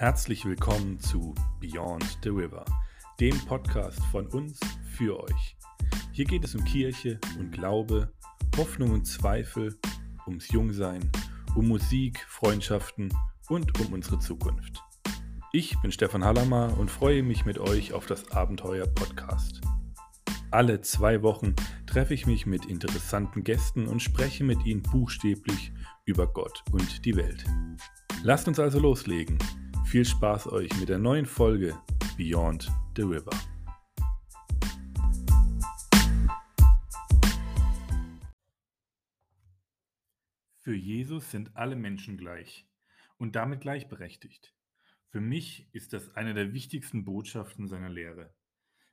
Herzlich willkommen zu Beyond the River, dem Podcast von uns für euch. Hier geht es um Kirche und Glaube, Hoffnung und Zweifel, ums Jungsein, um Musik, Freundschaften und um unsere Zukunft. Ich bin Stefan Hallammer und freue mich mit euch auf das Abenteuer Podcast. Alle zwei Wochen treffe ich mich mit interessanten Gästen und spreche mit ihnen buchstäblich über Gott und die Welt. Lasst uns also loslegen. Viel Spaß euch mit der neuen Folge Beyond the River. Für Jesus sind alle Menschen gleich und damit gleichberechtigt. Für mich ist das eine der wichtigsten Botschaften seiner Lehre.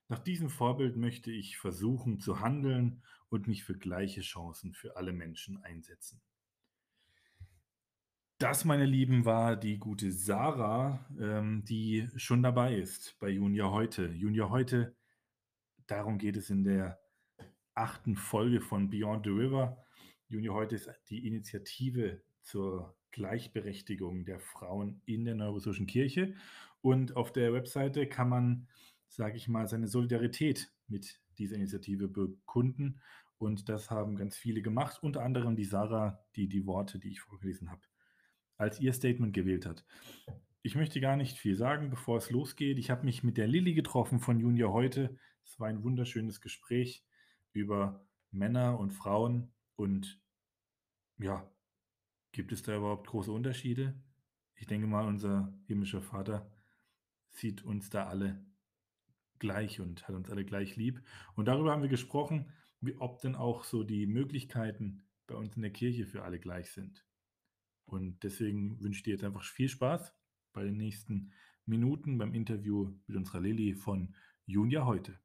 Nach diesem Vorbild möchte ich versuchen zu handeln und mich für gleiche Chancen für alle Menschen einsetzen. Das, meine Lieben, war die gute Sarah, ähm, die schon dabei ist bei Junior heute. Junior heute, darum geht es in der achten Folge von Beyond the River. Junior heute ist die Initiative zur Gleichberechtigung der Frauen in der Neurosurgischen Kirche. Und auf der Webseite kann man, sage ich mal, seine Solidarität mit dieser Initiative bekunden. Und das haben ganz viele gemacht, unter anderem die Sarah, die die Worte, die ich vorgelesen habe, als ihr Statement gewählt hat. Ich möchte gar nicht viel sagen, bevor es losgeht. Ich habe mich mit der Lilly getroffen von Junior heute. Es war ein wunderschönes Gespräch über Männer und Frauen und ja, gibt es da überhaupt große Unterschiede? Ich denke mal, unser himmlischer Vater sieht uns da alle gleich und hat uns alle gleich lieb. Und darüber haben wir gesprochen, wie, ob denn auch so die Möglichkeiten bei uns in der Kirche für alle gleich sind. Und deswegen wünsche ich dir jetzt einfach viel Spaß bei den nächsten Minuten beim Interview mit unserer Lilly von Junia heute.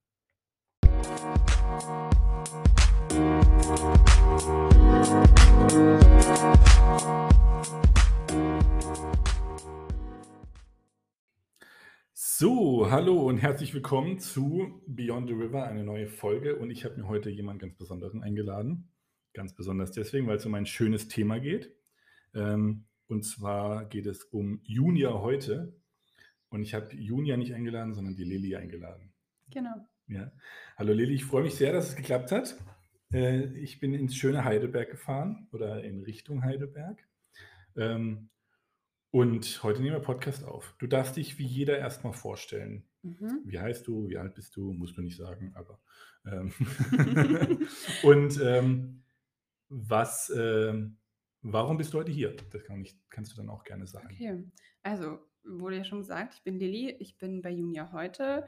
So, hallo und herzlich willkommen zu Beyond the River, eine neue Folge. Und ich habe mir heute jemanden ganz Besonderen eingeladen. Ganz besonders deswegen, weil es um ein schönes Thema geht. Ähm, und zwar geht es um Junia heute. Und ich habe Junia nicht eingeladen, sondern die Lilly eingeladen. Genau. Ja. Hallo Lilly, ich freue mich sehr, dass es geklappt hat. Äh, ich bin ins schöne Heidelberg gefahren oder in Richtung Heidelberg. Ähm, und heute nehmen wir Podcast auf. Du darfst dich wie jeder erstmal vorstellen. Mhm. Wie heißt du? Wie alt bist du? Musst du nicht sagen, aber. Ähm und ähm, was, ähm, Warum bist du heute hier? Das kann ich, kannst du dann auch gerne sagen. Okay, also wurde ja schon gesagt, ich bin Lilly, ich bin bei Junia heute.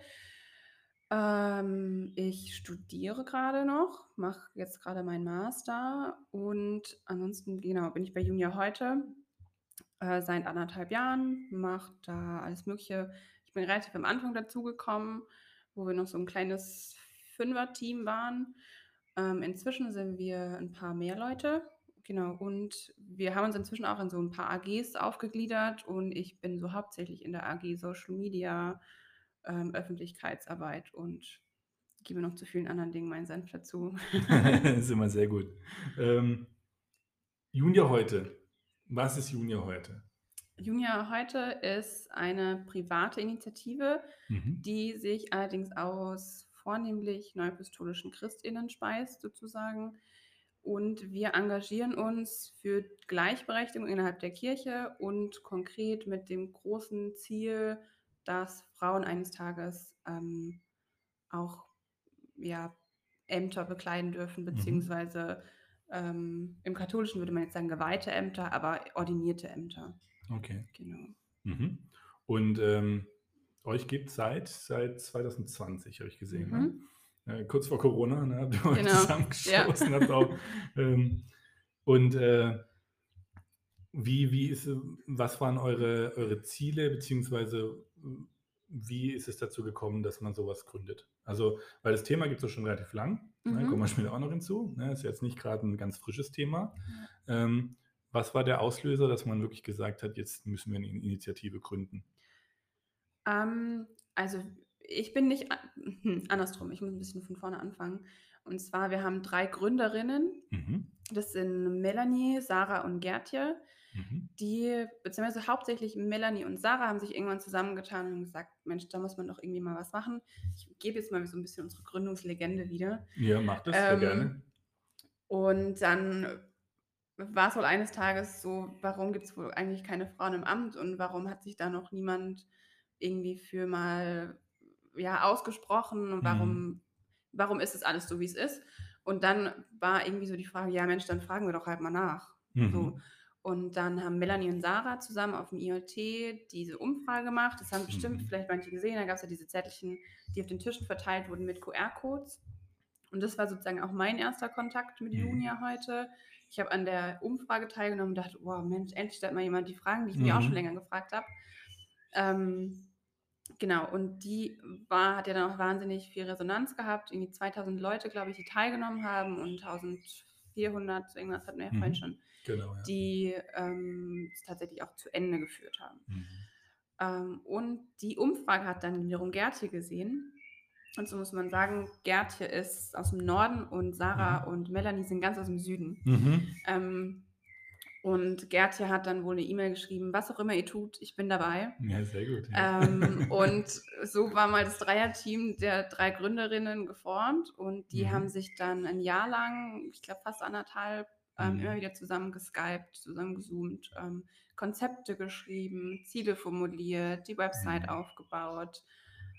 Ähm, ich studiere gerade noch, mache jetzt gerade meinen Master und ansonsten, genau, bin ich bei Junia heute äh, seit anderthalb Jahren, mache da alles Mögliche. Ich bin relativ am Anfang dazugekommen, wo wir noch so ein kleines Fünfer-Team waren. Ähm, inzwischen sind wir ein paar mehr Leute Genau, und wir haben uns inzwischen auch in so ein paar AGs aufgegliedert und ich bin so hauptsächlich in der AG Social Media, ähm, Öffentlichkeitsarbeit und gebe noch zu vielen anderen Dingen meinen Senf dazu. das ist immer sehr gut. Ähm, Junior heute. Was ist Junior heute? Junior heute ist eine private Initiative, mhm. die sich allerdings aus vornehmlich neuapostolischen Christinnen speist, sozusagen. Und wir engagieren uns für Gleichberechtigung innerhalb der Kirche und konkret mit dem großen Ziel, dass Frauen eines Tages ähm, auch ja, Ämter bekleiden dürfen, mhm. beziehungsweise ähm, im Katholischen würde man jetzt sagen geweihte Ämter, aber ordinierte Ämter. Okay. Genau. Mhm. Und ähm, euch gibt es seit, seit 2020, habe ich gesehen. Ne? Mhm. Ne? Äh, kurz vor Corona, ne, habt ihr genau. zusammengestoßen. Ja. auch, ähm, und äh, wie, wie ist, was waren eure, eure Ziele, beziehungsweise wie ist es dazu gekommen, dass man sowas gründet? Also, weil das Thema gibt es schon relativ lang, ne, mhm. ne, kommen wir später auch noch hinzu. Ne, ist jetzt nicht gerade ein ganz frisches Thema. Mhm. Ähm, was war der Auslöser, dass man wirklich gesagt hat, jetzt müssen wir eine Initiative gründen? Ähm, also ich bin nicht hm, andersrum, ich muss ein bisschen von vorne anfangen. Und zwar, wir haben drei Gründerinnen. Mhm. Das sind Melanie, Sarah und Gertje. Mhm. die, beziehungsweise hauptsächlich Melanie und Sarah haben sich irgendwann zusammengetan und gesagt, Mensch, da muss man doch irgendwie mal was machen. Ich gebe jetzt mal so ein bisschen unsere Gründungslegende wieder. Ja, macht das sehr Ähm, gerne. Und dann war es wohl eines Tages so, warum gibt es wohl eigentlich keine Frauen im Amt und warum hat sich da noch niemand irgendwie für mal ja, ausgesprochen und Mhm. warum, warum ist es alles so, wie es ist? Und dann war irgendwie so die Frage, ja Mensch, dann fragen wir doch halt mal nach. Mhm. So. Und dann haben Melanie und Sarah zusammen auf dem IoT diese Umfrage gemacht. Das haben bestimmt Mhm. vielleicht manche gesehen. Da gab es ja diese Zettelchen, die auf den Tischen verteilt wurden mit QR-Codes. Und das war sozusagen auch mein erster Kontakt mit Mhm. Junia heute. Ich habe an der Umfrage teilgenommen und dachte, wow, Mensch, endlich stellt mal jemand die Fragen, die ich mir auch Mhm. schon länger gefragt habe. Ähm, genau, und die war, hat ja dann auch wahnsinnig viel Resonanz gehabt. Irgendwie 2000 Leute, glaube ich, die teilgenommen haben und 1400, irgendwas hatten wir ja vorhin Mhm. schon, Genau, ja. die ähm, es tatsächlich auch zu Ende geführt haben. Mhm. Ähm, und die Umfrage hat dann wiederum Gertje gesehen. Und so muss man sagen, Gertje ist aus dem Norden und Sarah Mhm. und Melanie sind ganz aus dem Süden. Mhm. Ähm, und Gertje hat dann wohl eine E-Mail geschrieben, was auch immer ihr tut, ich bin dabei. Ja, sehr gut. Ja. Ähm, und so war mal das Dreierteam der drei Gründerinnen geformt und die Mhm. haben sich dann ein Jahr lang, ich glaube fast anderthalb, ähm, Mhm. immer wieder zusammen geskypt, zusammen gezoomt, ähm, Konzepte geschrieben, Ziele formuliert, die Website Mhm. aufgebaut.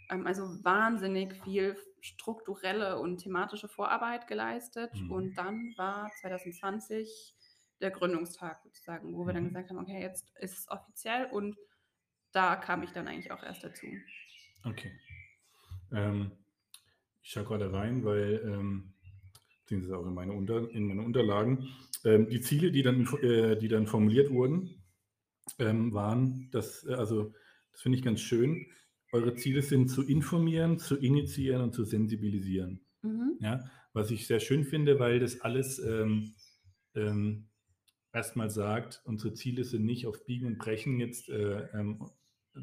Ähm, also wahnsinnig viel strukturelle und thematische Vorarbeit geleistet. Mhm. Und dann war 2020 der Gründungstag sozusagen, wo wir dann Mhm. gesagt haben, okay, jetzt ist es offiziell und da kam ich dann eigentlich auch erst dazu. Okay. Ähm, ich schaue gerade rein, weil, ähm, beziehungsweise auch in meine, Unter in meine Unterlagen, ähm, die Ziele, die dann, äh, die dann formuliert wurden, ähm, waren, dass, äh, also das finde ich ganz schön, eure Ziele sind zu informieren, zu initiieren und zu sensibilisieren. Mhm. Ja, was ich sehr schön finde, weil das alles ähm, ähm, erstmal sagt, unsere Ziele sind nicht auf Biegen und Brechen jetzt äh, ähm,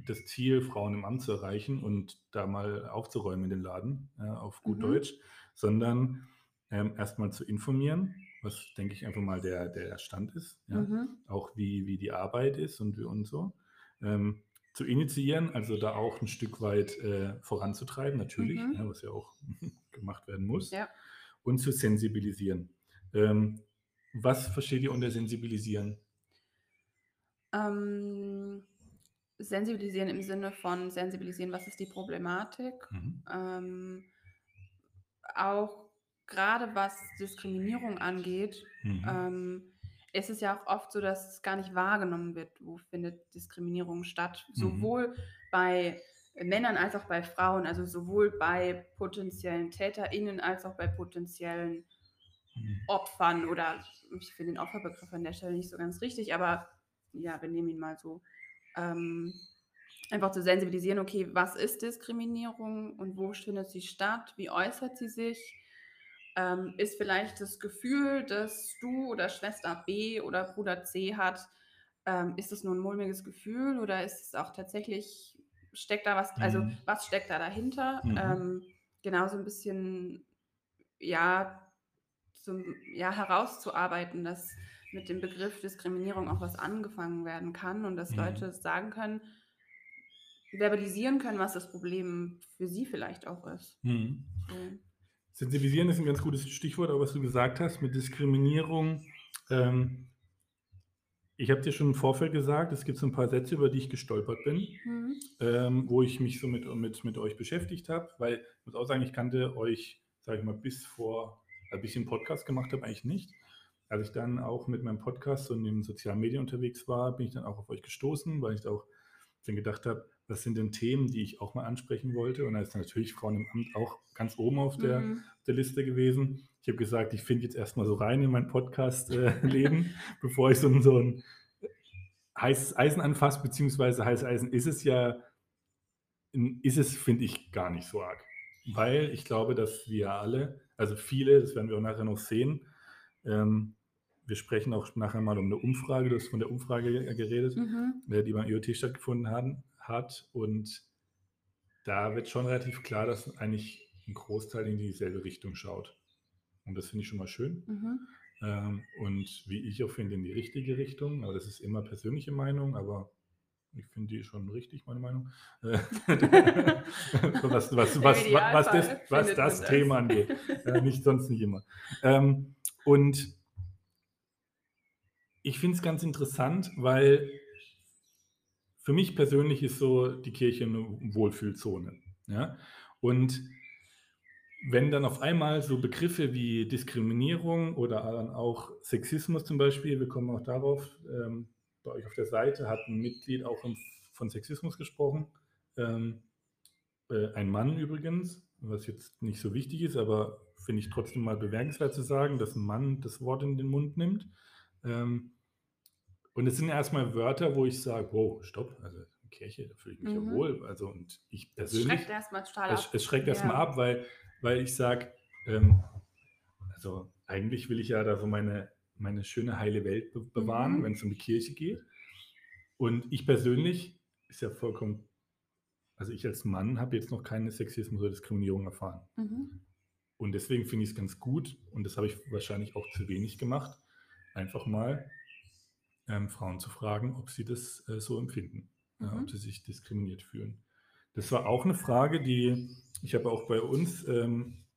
das Ziel, Frauen im Amt zu erreichen und da mal aufzuräumen in den Laden, ja, auf gut Mhm. Deutsch, sondern ähm, erstmal zu informieren, was denke ich einfach mal der, der Stand ist, ja, Mhm. auch wie, wie die Arbeit ist und, und so. Ähm, zu initiieren, also da auch ein Stück weit äh, voranzutreiben, natürlich, Mhm. ja, was ja auch gemacht werden muss Ja. und zu sensibilisieren. Ähm, was versteht ihr unter sensibilisieren? Ähm, sensibilisieren im Sinne von sensibilisieren, was ist die Problematik? Mhm. Ähm, auch gerade was Diskriminierung angeht, Mhm. ähm, ist es ja auch oft so, dass es gar nicht wahrgenommen wird, wo findet Diskriminierung statt. Mhm. Sowohl bei Männern als auch bei Frauen, also sowohl bei potenziellen TäterInnen als auch bei potenziellen. Opfern oder ich finde den Opferbegriff an der Stelle nicht so ganz richtig, aber ja, wir nehmen ihn mal so. Ähm, einfach zu sensibilisieren, okay, was ist Diskriminierung und wo findet sie statt, wie äußert sie sich? Ähm, ist vielleicht das Gefühl, das du oder Schwester B oder Bruder C hat, ähm, ist es nur ein mulmiges Gefühl oder ist es auch tatsächlich, steckt da was, also Mhm. was steckt da dahinter? Mhm. Ähm, genau so ein bisschen, ja, zum, ja, herauszuarbeiten, dass mit dem Begriff Diskriminierung auch was angefangen werden kann und dass Mhm. Leute sagen können, verbalisieren können, was das Problem für sie vielleicht auch ist. Mhm. So. Sensibilisieren ist ein ganz gutes Stichwort, aber was du gesagt hast mit Diskriminierung. Ähm, ich habe dir schon im Vorfeld gesagt, es gibt so ein paar Sätze, über die ich gestolpert bin, Mhm. ähm, wo ich mich so mit, mit, mit euch beschäftigt habe, weil ich muss auch sagen, ich kannte euch, sage ich mal, bis vor, als ich den Podcast gemacht habe, eigentlich nicht. Als ich dann auch mit meinem Podcast und in den sozialen Medien unterwegs war, bin ich dann auch auf euch gestoßen, weil ich auch dann gedacht habe, was sind denn Themen, die ich auch mal ansprechen wollte? Und da ist natürlich Frauen im Amt auch ganz oben auf der, Mhm. der Liste gewesen. Ich habe gesagt, ich finde jetzt erstmal so rein in mein Podcast-Leben, bevor ich so ein, so ein heißes Eisen anfasse, beziehungsweise heißes Eisen ist es ja, ist es, finde ich, gar nicht so arg. Weil ich glaube, dass wir alle, also viele, das werden wir auch nachher noch sehen, ähm, wir sprechen auch nachher mal um eine Umfrage, du hast von der Umfrage geredet, Mhm. äh, die beim IoT stattgefunden hat. Und da wird schon relativ klar, dass eigentlich ein Großteil in dieselbe Richtung schaut. Und das finde ich schon mal schön. Mhm. Ähm, und wie ich auch finde, in die richtige Richtung. Aber das ist immer persönliche Meinung, aber ich finde die schon richtig, meine Meinung. Was, was, was, was, das, was das Thema angeht. Äh, nicht sonst nicht immer. Ähm, und ich finde es ganz interessant, weil für mich persönlich ist so die Kirche eine Wohlfühlzone. Ja? Und wenn dann auf einmal so Begriffe wie Diskriminierung oder dann auch Sexismus zum Beispiel, wir kommen auch darauf, ähm, bei euch auf der Seite hat ein Mitglied auch von Sexismus gesprochen, ähm, äh, ein Mann übrigens, was jetzt nicht so wichtig ist, aber finde ich trotzdem mal bemerkenswert zu sagen, dass ein Mann das Wort in den Mund nimmt. Ähm, und es sind erstmal Wörter, wo ich sage, wow, stopp, also Kirche, da fühle ich mich ja Mhm. wohl. Also und ich persönlich, schreckt erstmal total es, ab. es schreckt erstmal Ja. ab, weil, weil ich sage, ähm, also eigentlich will ich ja da so meine, meine schöne heile Welt be bewahren, Mhm. wenn es um die Kirche geht. Und ich persönlich ist ja vollkommen, also ich als Mann habe jetzt noch keine Sexismus oder Diskriminierung erfahren. Mhm. Und deswegen finde ich es ganz gut, und das habe ich wahrscheinlich auch zu wenig gemacht, einfach mal ähm, Frauen zu fragen, ob sie das äh, so empfinden, ja, Mhm. ob sie sich diskriminiert fühlen. Das war auch eine Frage, die ich habe auch bei uns ähm, äh,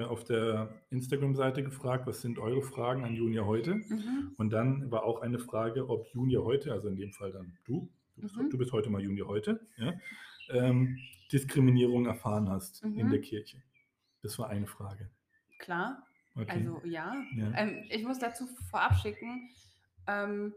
auf der Instagram-Seite gefragt, was sind eure Fragen an Junia heute? Mhm. Und dann war auch eine Frage, ob Junia heute, also in dem Fall dann du, du bist, Mhm. du bist heute mal Junia heute, ja, ähm, Diskriminierung erfahren hast in Mhm. der Kirche. Das war eine Frage. Klar, Okay. also ja. Ja. Ähm, ich muss dazu vorab schicken, ähm,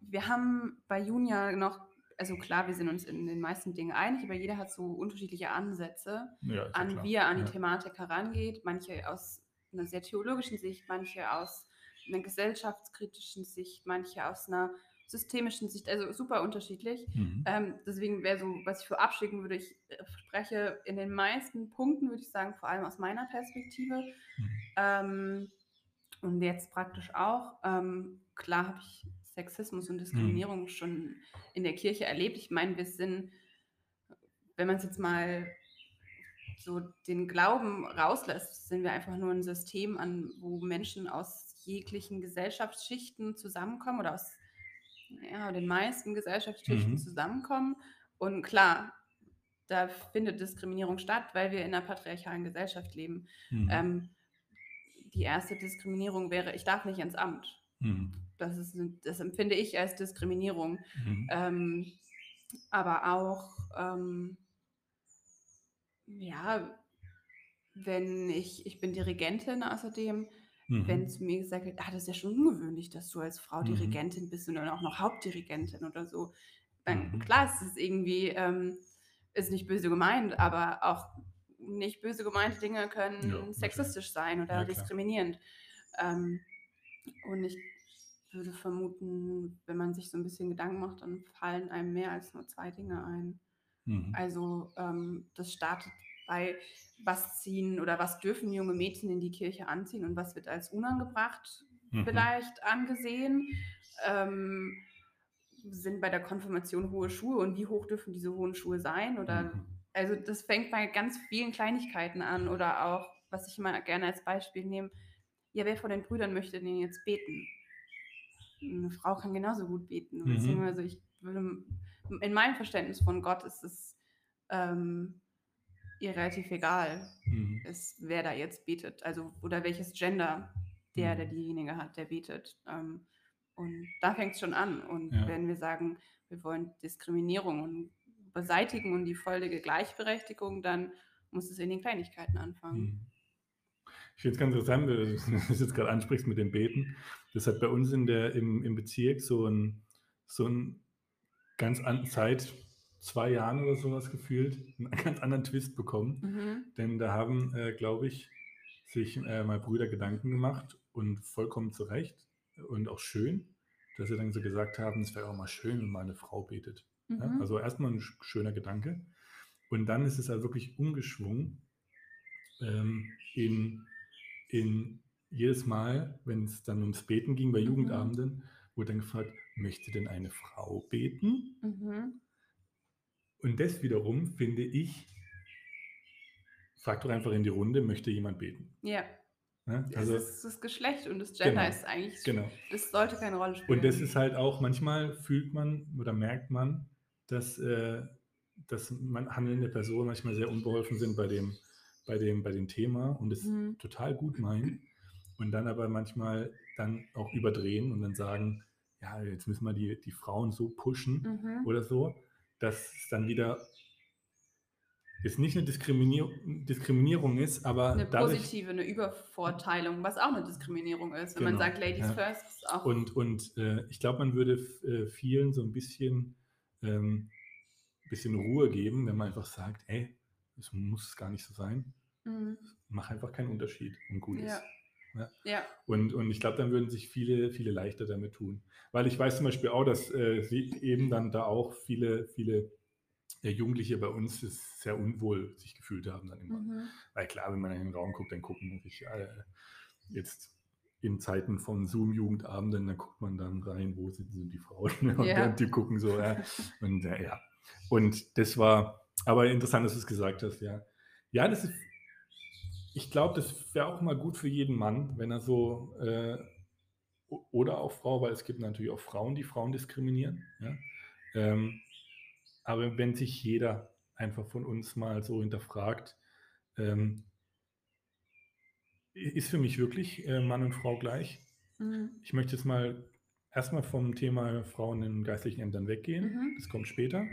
wir haben bei Junia noch, also klar, wir sind uns in den meisten Dingen einig, aber jeder hat so unterschiedliche Ansätze, ja, ja an klar. wie er an die ja. Thematik herangeht. Manche aus einer sehr theologischen Sicht, manche aus einer gesellschaftskritischen Sicht, manche aus einer systemischen Sicht, also super unterschiedlich. Mhm. Ähm, deswegen wäre so, was ich vorab schicken würde, ich äh, spreche in den meisten Punkten, würde ich sagen, vor allem aus meiner Perspektive. Mhm. Ähm, und jetzt praktisch auch. Ähm, klar habe ich Sexismus und Diskriminierung schon in der Kirche erlebt. Ich meine, wir sind, wenn man es jetzt mal so den Glauben rauslässt, sind wir einfach nur ein System, an wo Menschen aus jeglichen Gesellschaftsschichten zusammenkommen oder aus ja, den meisten Gesellschaftsschichten Mhm. zusammenkommen. Und klar, da findet Diskriminierung statt, weil wir in einer patriarchalen Gesellschaft leben. Mhm. Ähm, die erste Diskriminierung wäre, ich darf nicht ins Amt. Mhm. Das, ist, das empfinde ich als Diskriminierung. Mhm. Ähm, aber auch, ähm, ja, wenn ich, ich bin Dirigentin außerdem, wenn Mhm. zu mir gesagt wird, ah, das ist ja schon ungewöhnlich, dass du als Frau Mhm. Dirigentin bist und dann auch noch Hauptdirigentin oder so. Dann, Mhm. klar, es ist irgendwie, ähm, ist nicht böse gemeint, aber auch nicht böse gemeinte Dinge können Ja, sexistisch sein oder Ja, diskriminierend. Ähm, und ich würde vermuten, wenn man sich so ein bisschen Gedanken macht, dann fallen einem mehr als nur zwei Dinge ein. Mhm. Also ähm, das startet bei, was ziehen oder was dürfen junge Mädchen in die Kirche anziehen und was wird als unangebracht Mhm. vielleicht angesehen. Ähm, sind bei der Konfirmation hohe Schuhe und wie hoch dürfen diese hohen Schuhe sein? Oder Mhm. also das fängt bei ganz vielen Kleinigkeiten an oder auch, was ich immer gerne als Beispiel nehme, ja, wer von den Brüdern möchte denn jetzt beten? Eine Frau kann genauso gut beten. Mhm. Beziehungsweise ich würde, in meinem Verständnis von Gott ist es ähm, ihr relativ egal, Mhm. ist, wer da jetzt betet. Also oder welches Gender der, der Mhm. diejenige hat, der betet. Ähm, und da fängt es schon an. Und Ja. wenn wir sagen, wir wollen Diskriminierung und beseitigen und die völlige Gleichberechtigung, dann muss es in den Kleinigkeiten anfangen. Mhm. Ich finde es ganz interessant, weil du das jetzt gerade ansprichst mit dem Beten. Das hat bei uns in der, im, im Bezirk so ein, so ein ganz an, seit zwei Jahren oder sowas gefühlt, einen ganz anderen Twist bekommen. Mhm. Denn da haben, äh, glaube ich, sich äh, mal Brüder Gedanken gemacht und vollkommen zu Recht und auch schön, dass sie dann so gesagt haben, es wäre auch mal schön, wenn mal eine Frau betet. Ja? Mhm. Also erstmal ein sch- schöner Gedanke. Und dann ist es halt wirklich umgeschwungen ähm, in, in jedes Mal, wenn es dann ums Beten ging bei Mhm. Jugendabenden, wurde dann gefragt, möchte denn eine Frau beten? Mhm. Und das wiederum finde ich, frag doch einfach in die Runde, möchte jemand beten? Ja. Ne? Es Also, ist das Geschlecht und das Gender Genau, ist eigentlich genau. das sollte keine Rolle spielen. Und das ist halt auch manchmal fühlt man oder merkt man, dass, äh, dass man handelnde Personen manchmal sehr unbeholfen sind bei dem, bei dem, bei dem Thema und es Mhm. total gut meinen und dann aber manchmal dann auch überdrehen und dann sagen, ja, jetzt müssen wir die, die Frauen so pushen Mhm. oder so, dass es dann wieder ist nicht eine Diskriminierung, Diskriminierung ist, aber Eine dadurch, positive, eine Übervorteilung, was auch eine Diskriminierung ist. Wenn man Genau, sagt Ladies ja. first, ist auch Und, und äh, ich glaube, man würde äh, vielen so ein bisschen, ähm, bisschen Ruhe geben, wenn man einfach sagt, ey, es muss gar nicht so sein. Mhm. Mach einfach keinen Unterschied und gut Ja. ist. Ja. Ja. Und, und ich glaube, dann würden sich viele, viele leichter damit tun. Weil ich weiß zum Beispiel auch, dass äh, sie eben dann da auch viele, viele äh, Jugendliche bei uns es sehr unwohl sich gefühlt haben dann immer. Mhm. Weil klar, wenn man in den Raum guckt, dann gucken natürlich äh, jetzt in Zeiten von Zoom-Jugendabenden, dann guckt man dann rein, wo sind, die Frauen und Ja. dann die gucken so, ja. Und äh, ja. Und das war, aber interessant, dass du es gesagt hast, ja. Ja, das ist, ich glaube, das wäre auch mal gut für jeden Mann, wenn er so, äh, oder auch Frau, weil es gibt natürlich auch Frauen, die Frauen diskriminieren, ja. Ähm, aber wenn sich jeder einfach von uns mal so hinterfragt, ähm, ist für mich wirklich äh, Mann und Frau gleich. Mhm. Ich möchte jetzt mal erstmal vom Thema Frauen in geistlichen Ämtern weggehen. Mhm. Das kommt später.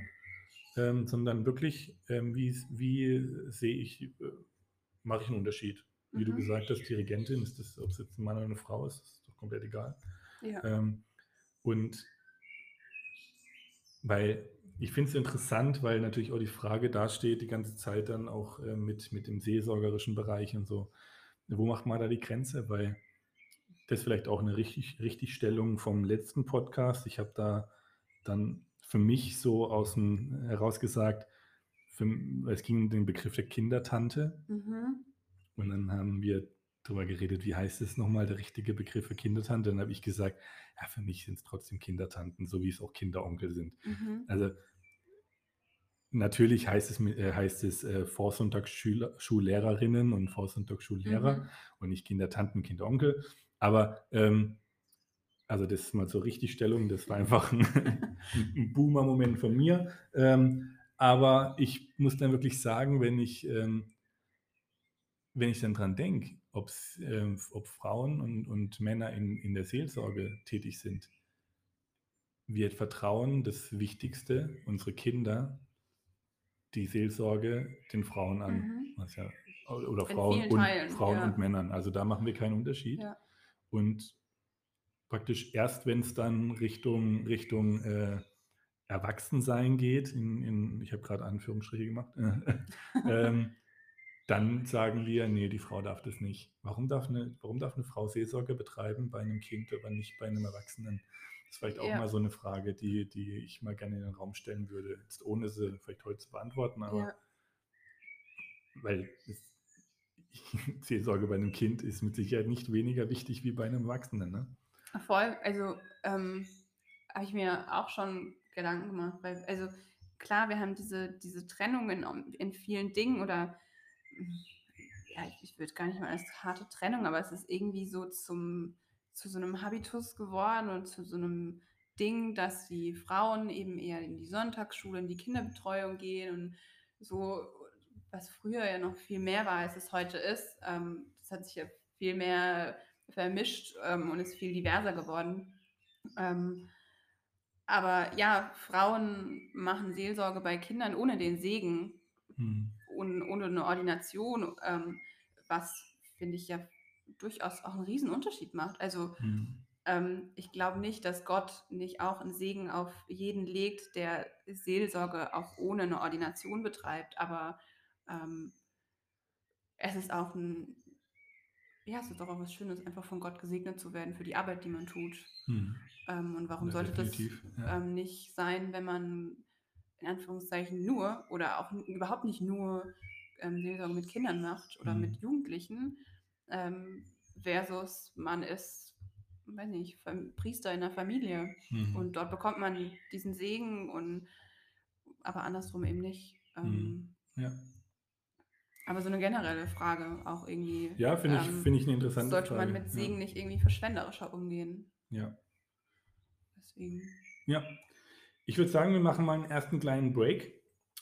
Ähm, sondern wirklich, ähm, wie, wie sehe ich, äh, mache ich einen Unterschied? Wie du Mhm. gesagt hast, Dirigentin, ist das, ob es jetzt ein Mann oder eine Frau ist, ist doch komplett egal. Ja. Ähm, und weil ich finde es interessant, weil natürlich auch die Frage dasteht, die ganze Zeit dann auch äh, mit, mit dem seelsorgerischen Bereich und so. Wo macht man da die Grenze? Weil das ist vielleicht auch eine richtig, Richtigstellung vom letzten Podcast. Ich habe da dann für mich so aus dem heraus gesagt, für, es ging um den Begriff der Kindertante. Mhm. Und dann haben wir darüber geredet, wie heißt es nochmal, der richtige Begriff für Kindertante. Dann habe ich gesagt, ja, für mich sind es trotzdem Kindertanten, so wie es auch Kinderonkel sind. Mhm. Also natürlich heißt es, äh, heißt es äh, Vorsonntagsschullehrerinnen und Vorsonntagsschullehrer Mhm. und nicht Kindertanten, Kinderonkel. Aber ähm, also das ist mal zur Richtigstellung, das war einfach ein, ein Boomer-Moment von mir. Ähm, aber ich muss dann wirklich sagen, wenn ich, ähm, wenn ich dann dran denke, ähm, ob Frauen und, und Männer in, in der Seelsorge tätig sind, wir vertrauen das Wichtigste, unsere Kinder, die Seelsorge den Frauen an. Mhm. Was ja, oder In Frauen, und, Teilen, Frauen ja. und Männern. Also da machen wir keinen Unterschied. Ja. Und praktisch erst, wenn es dann Richtung, Richtung äh, Erwachsensein geht, in, in, ich habe gerade Anführungsstriche gemacht, ähm, dann sagen wir, nee, die Frau darf das nicht. Warum darf eine, warum darf eine Frau Seelsorge betreiben bei einem Kind, aber nicht bei einem Erwachsenen? Das ist vielleicht auch Ja. mal so eine Frage, die, die ich mal gerne in den Raum stellen würde, jetzt ohne sie vielleicht heute zu beantworten, aber Ja. weil es, Seelsorge bei einem Kind ist mit Sicherheit nicht weniger wichtig wie bei einem Erwachsenen. Ne? Voll, also ähm, habe ich mir auch schon Gedanken gemacht, weil, also klar, wir haben diese, diese Trennung in, in vielen Dingen oder ja, ich, ich würde gar nicht mal als harte Trennung, aber es ist irgendwie so zum, zu so einem Habitus geworden und zu so einem Ding, dass die Frauen eben eher in die Sonntagsschule, in die Kinderbetreuung gehen und so, was früher ja noch viel mehr war, als es heute ist. Ähm, das hat sich ja viel mehr vermischt ähm, und ist viel diverser geworden. Ähm, aber ja, Frauen machen Seelsorge bei Kindern ohne den Segen Hm. und ohne eine Ordination, ähm, was finde ich ja durchaus auch einen riesen Unterschied macht. Also Hm. ähm, ich glaube nicht, dass Gott nicht auch einen Segen auf jeden legt, der Seelsorge auch ohne eine Ordination betreibt, aber ähm, es ist auch ein, ja, es ist doch auch was Schönes, einfach von Gott gesegnet zu werden für die Arbeit, die man tut. Hm. Ähm, und warum Ja, sollte definitiv, das ja. ähm, nicht sein, wenn man in Anführungszeichen nur oder auch überhaupt nicht nur ähm, Seelsorge mit Kindern macht oder Mhm. mit Jugendlichen, ähm, versus man ist, weiß nicht, Priester in der Familie Hm. und dort bekommt man diesen Segen und aber andersrum eben nicht. Ähm, Ja. Aber so eine generelle Frage auch irgendwie. Ja, finde ich, ähm, finde ich eine interessante sollte Frage. man mit Segen nicht irgendwie verschwenderischer umgehen. Ja. Deswegen. ja. Ich würde sagen, wir machen mal einen ersten kleinen Break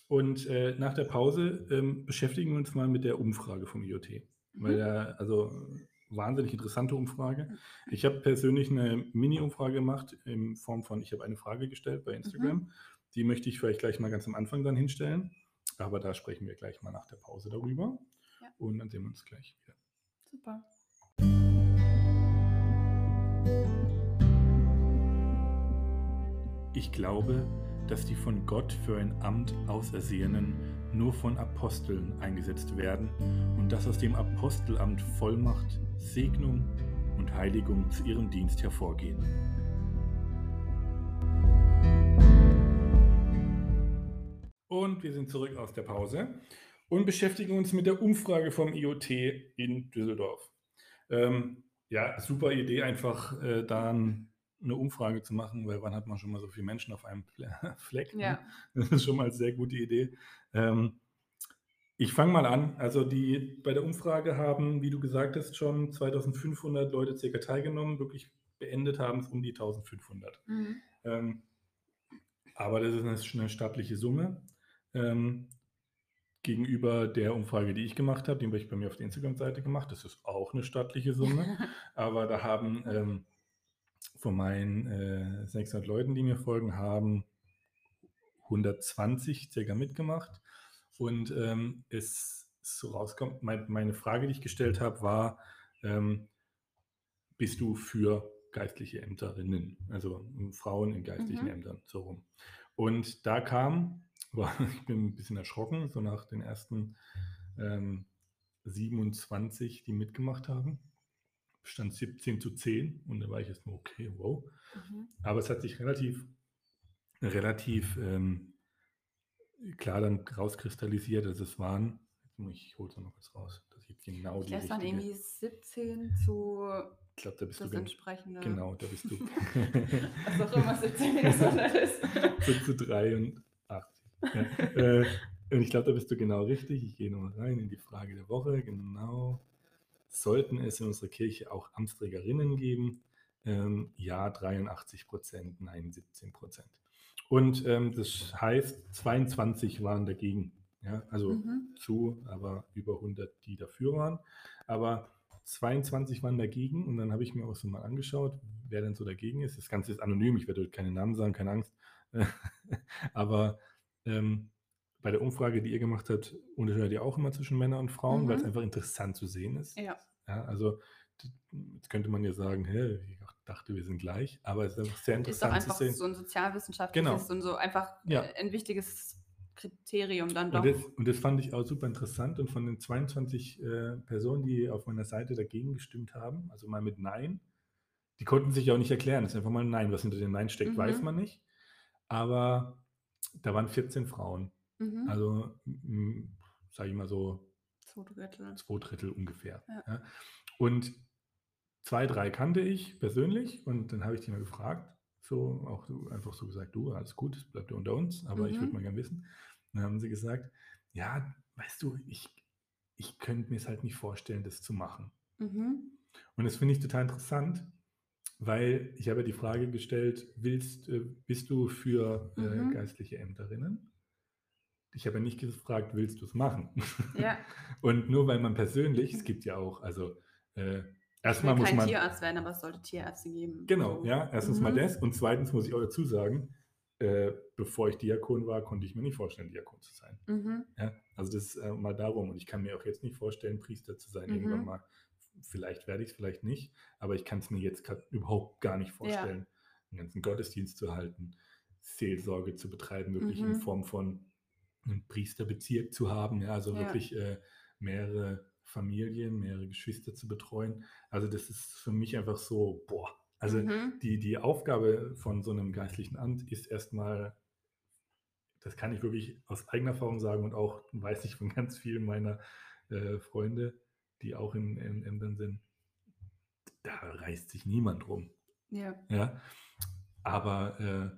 und äh, nach der Pause ähm, beschäftigen wir uns mal mit der Umfrage vom IoT. Mhm. Weil ja, also wahnsinnig interessante Umfrage. Ich habe persönlich eine Mini-Umfrage gemacht in Form von, ich habe eine Frage gestellt bei Instagram. Mhm. Die möchte ich vielleicht gleich mal ganz am Anfang dann hinstellen. Aber da sprechen wir gleich mal nach der Pause darüber. Ja. Und dann sehen wir uns gleich wieder. Super. Ich glaube, dass die von Gott für ein Amt Ausersehenen nur von Aposteln eingesetzt werden und dass aus dem Apostelamt Vollmacht, Segnung und Heiligung zu ihrem Dienst hervorgehen. Und wir sind zurück aus der Pause und beschäftigen uns mit der Umfrage vom IoT in Düsseldorf. Ähm, ja, super Idee, einfach äh, da ein eine Umfrage zu machen, weil wann hat man schon mal so viele Menschen auf einem Fleck? Ne? Ja. Das ist schon mal eine sehr gute Idee. Ähm, ich fange mal an. Also die bei der Umfrage haben, wie du gesagt hast, schon 2500 Leute circa teilgenommen. Wirklich beendet haben es um die 1500. Mhm. Ähm, aber das ist eine, eine stattliche Summe. Ähm, gegenüber der Umfrage, die ich gemacht habe, die habe ich bei mir auf der Instagram-Seite gemacht. Das ist auch eine stattliche Summe. aber da haben ähm, von meinen äh, 600 Leuten, die mir folgen, haben 120 circa mitgemacht. Und ähm, es so rauskommt, mein, meine Frage, die ich gestellt habe, war, ähm, bist du für geistliche Ämterinnen, also Frauen in geistlichen Mhm. Ämtern, so rum. Und da kam, war, ich bin ein bisschen erschrocken, so nach den ersten ähm, 27, die mitgemacht haben, stand 17 zu 10 und da war ich erstmal, okay, wow. Mhm. Aber es hat sich relativ, relativ ähm, klar dann rauskristallisiert, dass es waren, ich hole es noch kurz raus, dass ich jetzt genau Ich die dann richtige, irgendwie 17 zu ich glaube, da bist du das gen- entsprechende. genau, da bist du Was auch immer 17 minus 100 ist. zu 83. Ja. äh, und ich glaube, da bist du genau richtig. Ich gehe nochmal rein in die Frage der Woche. Genau. Sollten es in unserer Kirche auch Amtsträgerinnen geben? Ähm, ja, 83 Prozent, nein, 17 Prozent. Und ähm, das heißt, 22 waren dagegen. Ja, also Mhm. zu, aber über 100, die dafür waren. Aber 22 waren dagegen und dann habe ich mir auch so mal angeschaut, wer denn so dagegen ist. Das Ganze ist anonym, ich werde heute keine Namen sagen, keine Angst. aber ähm, bei der Umfrage, die ihr gemacht habt, unterscheidet ihr auch immer zwischen Männern und Frauen, weil es Mhm. einfach interessant zu sehen ist. Ja. Ja, also jetzt könnte man ja sagen, hä, ich dachte, wir sind gleich, aber es ist einfach sehr Ist doch interessant einfach zu sehen. so ein sozialwissenschaftliches Genau. und so einfach Ja. äh, ein wichtiges Kriterium dann doch. Und das, und das fand ich auch super interessant. Und von den 22 äh, Personen, die auf meiner Seite dagegen gestimmt haben, also mal mit Nein, die konnten sich auch nicht erklären. Das ist einfach mal ein Nein. Was hinter dem Nein steckt, Mhm. weiß man nicht. Aber da waren 14 Frauen. Mhm. Also, sage ich mal so, Zwei Drittel. zwei Drittel ungefähr. Ja. Ja. Und zwei, drei kannte ich persönlich und dann habe ich die mal gefragt, so auch so, einfach so gesagt, du, alles gut, es bleibt ja unter uns, aber ich würde Mhm. mal gern wissen. Und dann haben sie gesagt, ja, weißt du, ich, ich könnte mir es halt nicht vorstellen, das zu machen. Mhm. Und das finde ich total interessant, weil ich habe ja die Frage gestellt, willst, äh, bist du für äh, Mhm. geistliche Ämterinnen? Ich habe ja nicht gefragt, willst du es machen? Ja. Und nur weil man persönlich, es gibt ja auch, also äh, erstmal muss kein man, Tierarzt werden, aber es sollte Tierärzte geben. genau, So. ja, erstens mal Mhm. das und zweitens muss ich auch dazu sagen, äh, bevor ich Diakon war, konnte ich mir nicht vorstellen, Diakon zu sein. Mhm. Ja? Also das ist äh, mal darum und ich kann mir auch jetzt nicht vorstellen, Priester zu sein, Mhm. irgendwann mal. Vielleicht werde ich es, vielleicht nicht, aber ich kann es mir jetzt überhaupt gar nicht vorstellen, einen ganzen Gottesdienst zu halten, Seelsorge zu betreiben, wirklich in Mhm. Form von einem Priesterbezirk zu haben, ja, also Ja. wirklich äh, mehrere Familien, mehrere Geschwister zu betreuen. Also das ist für mich einfach so, boah, also Mhm. die, die Aufgabe von so einem geistlichen Amt ist erstmal, das kann ich wirklich aus eigener Erfahrung sagen und auch weiß ich von ganz vielen meiner äh, Freunde, die auch in, in Ämtern sind, da reißt sich niemand rum. Ja. Ja? Aber äh,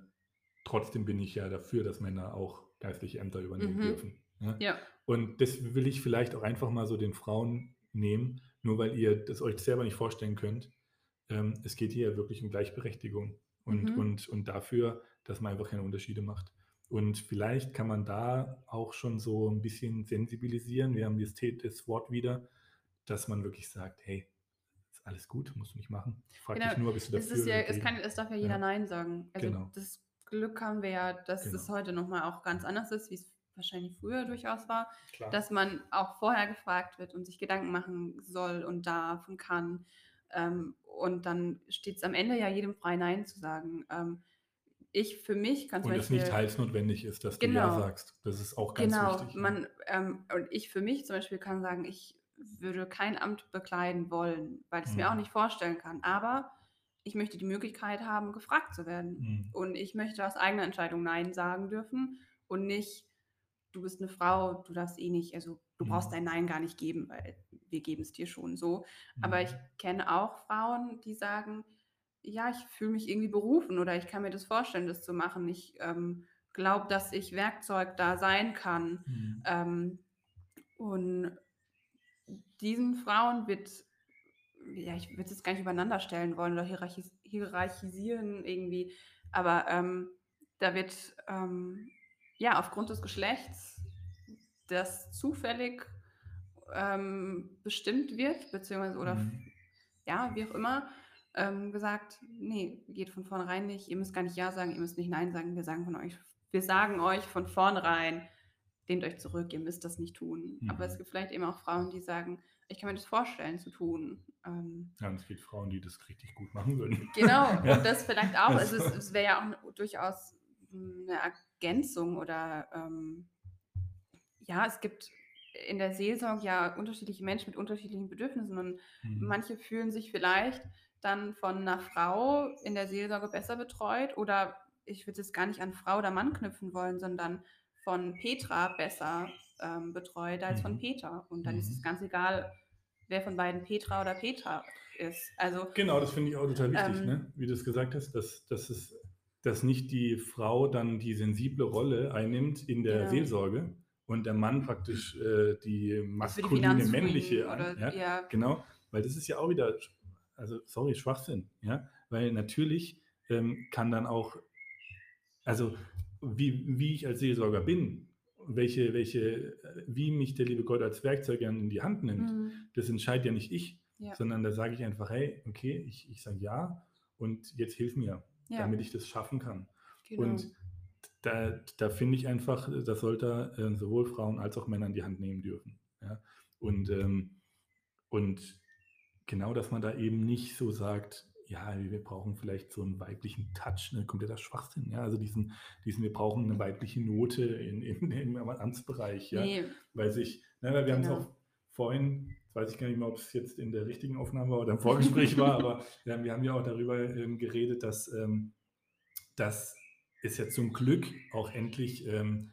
trotzdem bin ich ja dafür, dass Männer auch geistliche Ämter übernehmen Mhm. dürfen. Ja? Ja. Und das will ich vielleicht auch einfach mal so den Frauen nehmen, nur weil ihr das euch selber nicht vorstellen könnt. Ähm, es geht hier ja wirklich um Gleichberechtigung und, Mhm. und, und dafür, dass man einfach keine Unterschiede macht. Und vielleicht kann man da auch schon so ein bisschen sensibilisieren. Wir haben das, das Wort wieder, dass man wirklich sagt, hey, ist alles gut, musst du nicht machen. Ich frage Genau, dich nur, bist du Es, dafür ist ja, es, kann, es darf ja jeder Ja. Nein sagen. Also Genau. das Glück haben wir ja, dass Genau. es heute nochmal auch ganz anders ist, wie es wahrscheinlich früher durchaus war. Klar. dass man auch vorher gefragt wird und sich Gedanken machen soll und darf und kann. Ähm, und dann steht es am Ende ja jedem frei, Nein zu sagen. Ähm, ich für mich kann zum und es Beispiel. nicht teils notwendig ist, dass du Genau. Ja sagst. Das ist auch ganz genau, wichtig. man, ähm, und ich für mich zum Beispiel kann sagen, ich würde kein Amt bekleiden wollen, weil ich es mir Mhm. auch nicht vorstellen kann. Aber ich möchte die Möglichkeit haben, gefragt zu werden. Mhm. Und ich möchte aus eigener Entscheidung Nein sagen dürfen und nicht, du bist eine Frau, du darfst eh nicht, also du Mhm. brauchst dein Nein gar nicht geben, weil wir geben es dir schon so. Aber ich Mhm. kenne auch Frauen, die sagen, ja, ich fühle mich irgendwie berufen oder ich kann mir das vorstellen, das zu machen. Ich ähm, glaube, dass ich Werkzeug da sein kann. Mhm. Ähm, und diesen Frauen wird, ja, ich würde es jetzt gar nicht übereinander stellen wollen oder hierarchis hierarchisieren irgendwie, aber ähm, da wird ähm, ja aufgrund des Geschlechts, das zufällig ähm, bestimmt wird, beziehungsweise oder Mhm. ja, wie auch immer, ähm, gesagt, nee, geht von vornherein nicht, ihr müsst gar nicht Ja sagen, ihr müsst nicht Nein sagen, wir sagen von euch, wir sagen euch von vornherein, lehnt euch zurück, ihr müsst das nicht tun. Aber Mhm. es gibt vielleicht eben auch Frauen, die sagen, ich kann mir das vorstellen zu tun. Ähm, Ja, und es gibt Frauen, die das richtig gut machen würden. genau, Ja. und das vielleicht auch, also es, es wäre ja auch durchaus eine Ergänzung oder ähm, ja, es gibt in der Seelsorge ja unterschiedliche Menschen mit unterschiedlichen Bedürfnissen und Mhm. manche fühlen sich vielleicht dann von einer Frau in der Seelsorge besser betreut oder ich würde es gar nicht an Frau oder Mann knüpfen wollen, sondern von Petra besser ähm, betreut als von Mhm. Peter. Und dann ist es Mhm. ganz egal, wer von beiden Petra oder Peter ist. Also Genau, das finde ich auch total wichtig, Ähm, ne? wie du es gesagt hast, dass, dass, es, dass nicht die Frau dann die sensible Rolle einnimmt in der Genau. Seelsorge und der Mann praktisch äh, die die maskuline, Finanzfreak männliche. oder ja? ja, Genau, weil das ist ja auch wieder, also sorry, Schwachsinn, ja, weil natürlich ähm, kann dann auch, also wie, wie ich als Seelsorger bin, welche, welche, äh, wie mich der liebe Gott als Werkzeug dann in die Hand nimmt, mhm, das entscheidet ja nicht ich, Ja. sondern da sage ich einfach, hey, okay, ich, ich sage ja und jetzt hilf mir, ja, damit ich das schaffen kann. genau. Und da, da finde ich einfach, das sollte äh, sowohl Frauen als auch Männer in die Hand nehmen dürfen. Ja? Und, ähm, und genau, dass man da eben nicht so sagt, ja, wir brauchen vielleicht so einen weiblichen Touch, ne, kompletter Schwachsinn. Ja? Also diesen, diesen, wir brauchen eine weibliche Note in, in, im Amtsbereich. Ja? nee, Weil sich, ne, weil wir haben es Genau. auch vorhin, jetzt weiß ich gar nicht mehr, ob es jetzt in der richtigen Aufnahme war oder im Vorgespräch war, aber wir haben, wir haben ja auch darüber ähm, geredet, dass, ähm, dass es ja zum Glück auch endlich ähm,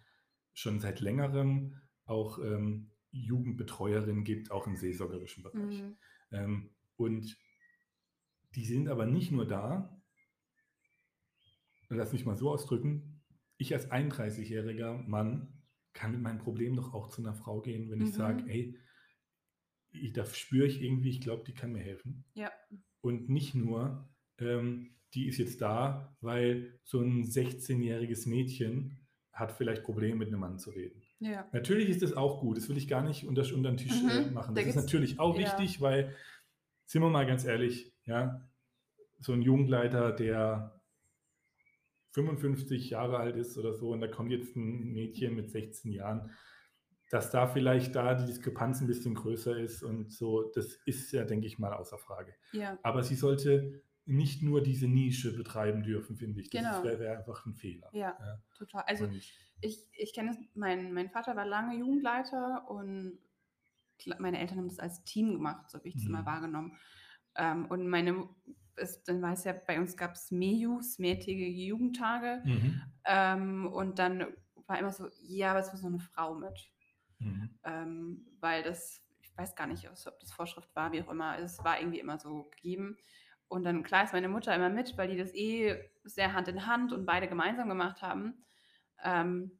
schon seit längerem auch ähm, Jugendbetreuerinnen gibt, auch im seelsorgerischen Bereich. mhm, Ähm, und die sind aber nicht nur da, lass mich mal so ausdrücken, ich als 31-jähriger Mann kann mit meinem Problem doch auch zu einer Frau gehen, wenn ich Mhm. sage, ey, ich, da spüre ich irgendwie, ich glaube, die kann mir helfen. ja, Und nicht nur, ähm, die ist jetzt da, weil so ein 16-jähriges Mädchen hat vielleicht Probleme mit einem Mann zu reden. ja, Natürlich ist das auch gut, das will ich gar nicht unter, unter den Tisch Mhm, äh, machen. da Das ist gibt's- natürlich auch ja. wichtig, weil, sind wir mal ganz ehrlich, ja, so ein Jugendleiter, der 55 Jahre alt ist oder so, und da kommt jetzt ein Mädchen mit 16 Jahren, dass da vielleicht da die Diskrepanz ein bisschen größer ist und so, das ist ja, denke ich mal, außer Frage. ja, Aber sie sollte nicht nur diese Nische betreiben dürfen, finde ich. Das Genau. wäre wär einfach ein Fehler. ja, Ja. total. Also Und- ich, ich kenne es, mein, mein Vater war lange Jugendleiter und meine Eltern haben das als Team gemacht, so habe ich das Mhm. mal wahrgenommen. Ähm, und meine, es, dann weiß ja, bei uns gab es MEJUs, mehrtägige Jugendtage. Mhm. Ähm, und dann war immer so, ja, aber es muss noch eine Frau mit. Mhm. Ähm, weil das, ich weiß gar nicht, ob das Vorschrift war, wie auch immer, es war irgendwie immer so gegeben. Und dann, klar, ist meine Mutter immer mit, weil die das eh sehr Hand in Hand und beide gemeinsam gemacht haben. Ähm,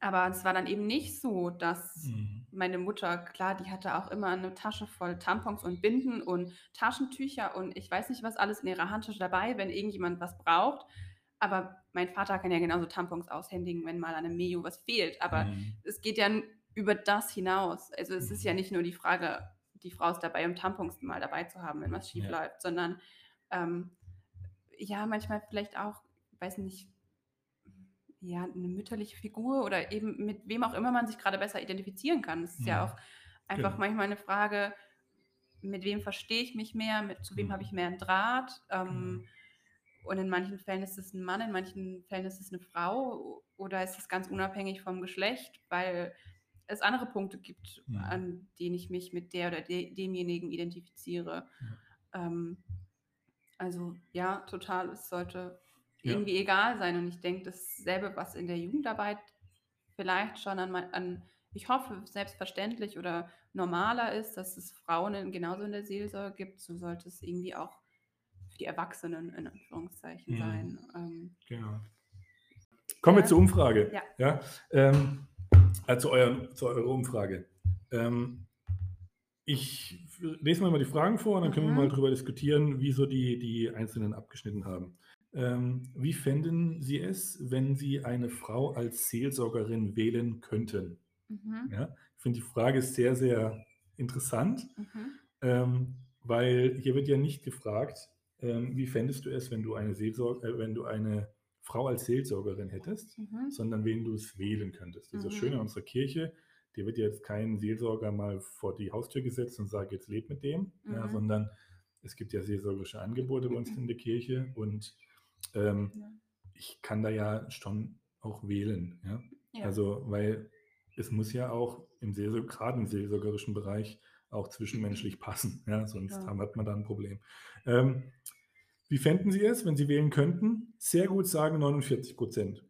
Aber es war dann eben nicht so, dass Mhm. Meine Mutter klar, die hatte auch immer 'ne Tasche voll Tampons und Binden und Taschentücher und ich weiß nicht was alles in ihrer Handtasche dabei, wenn irgendjemand was braucht. Aber mein Vater kann ja genauso Tampons aushändigen, wenn mal an 'nem Mio was fehlt. Aber Mhm. es geht ja über das hinaus. Also, es ist ja Mhm. nicht nur die Frage, die Frau ist dabei, um Tampons mal dabei zu haben, wenn was schief Ja. läuft, sondern, ähm, ja, manchmal vielleicht auch, weiß nicht ja, 'ne mütterliche Figur oder eben mit wem auch immer man sich grade besser identifizieren kann. Es ist ja Mhm. auch einfach Genau. manchmal 'ne Frage, mit wem verstehe ich mich mehr, mit zu wem habe Mhm. ich mehr 'n Draht? Genau. Ähm, und in manchen Fällen ist es 'n Mann, in manchen Fällen ist es 'ne Frau oder ist es ganz unabhängig vom Geschlecht, weil es andere Punkte gibt, Mhm. an denen ich mich mit der oder de demjenigen identifiziere. Ja. Ähm, also, ja, total, es sollte Ja. irgendwie egal sein und ich denke, dasselbe, was in der Jugendarbeit vielleicht schon an an ich hoffe, selbstverständlich oder normaler ist, dass es Frauen genauso in der Seelsorge gibt, so sollte es irgendwie auch für die Erwachsenen in Anführungszeichen Mhm. sein. Ähm Genau. Kommen wir Ja. zur Umfrage. Ja. Ja, ähm, äh, zu euren zu eurer Umfrage. Ähm, ich lese mal die Fragen vor und dann können wir mal Mhm. drüber diskutieren, wie so die die Einzelnen abgeschnitten haben. Ähm, wie fänden Sie es, wenn Sie eine Frau als Seelsorgerin wählen könnten? Mhm. Ja, ich finde die Frage sehr, sehr interessant, Mhm. ähm, weil hier wird ja nicht gefragt, ähm, wie fändest du es, wenn du eine Seelsorg äh, wenn du eine Frau als Seelsorgerin hättest, Mhm. sondern wen du es wählen könntest. Das ist das Schöne an unserer Kirche, dir wird jetzt kein Seelsorger mal vor die Haustür gesetzt und sagt: „Jetzt lebe mit dem“, ja, Mhm. sondern es gibt ja seelsorgerische Angebote bei uns in der Kirche und, ähm, Ja. ich kann da ja schon auch wählen, ja? Ja. Also, weil es muss ja auch im Seelsor grade im seelsorgerischen Bereich auch zwischenmenschlich passen, ja, sonst Ja. hat man da 'n Problem. Ähm, wie fänden Sie es, wenn Sie wählen könnten? Sehr gut sagen 49 %.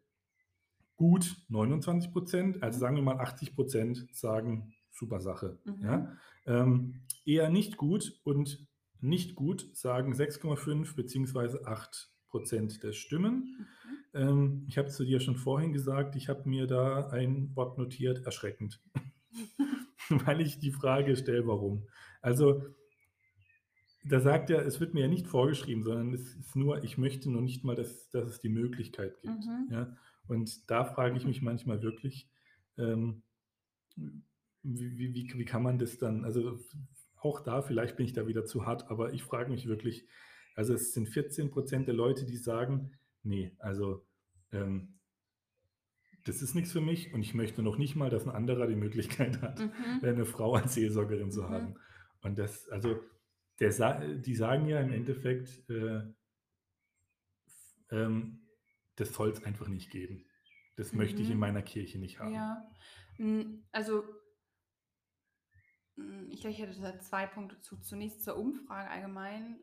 Gut 29 %, also Mhm. sagen wir mal 80 % sagen: „Super Sache“, Mhm. ja? Ähm, eher nicht gut und nicht gut sagen 6,5 beziehungsweise 8 % der Stimmen. Mhm. Ähm, ich habe zu dir schon vorhin gesagt, ich habe mir da ein Wort notiert: „erschreckend“, weil ich die Frage stelle: „Warum?“ Also da sagt er, es wird mir ja nicht vorgeschrieben, sondern es ist nur ich möchte noch nicht mal, dass dass es die Möglichkeit gibt, Mhm. ja? Und da frage ich mich manchmal wirklich, ähm, wie wie wie kann man das dann also, auch da vielleicht bin ich da wieder zu hart, aber ich frage mich wirklich also, es sind 14 % der Leute, die sagen: „Ne, also, ähm“ „das ist nix für mich und ich möchte noch nicht mal, dass 'n anderer die Möglichkeit hat, Mhm. äh, 'ne Frau als Seelsorgerin zu haben.“ Mhm. Und das also, der die sagen ja im Endeffekt, äh ähm, das soll's einfach nicht geben. Das möchte ich in Mhm. meiner Kirche nicht haben. Ja. Also ich denke, ich hätte da 2 Punkte zu. Zunächst zur Umfrage allgemein,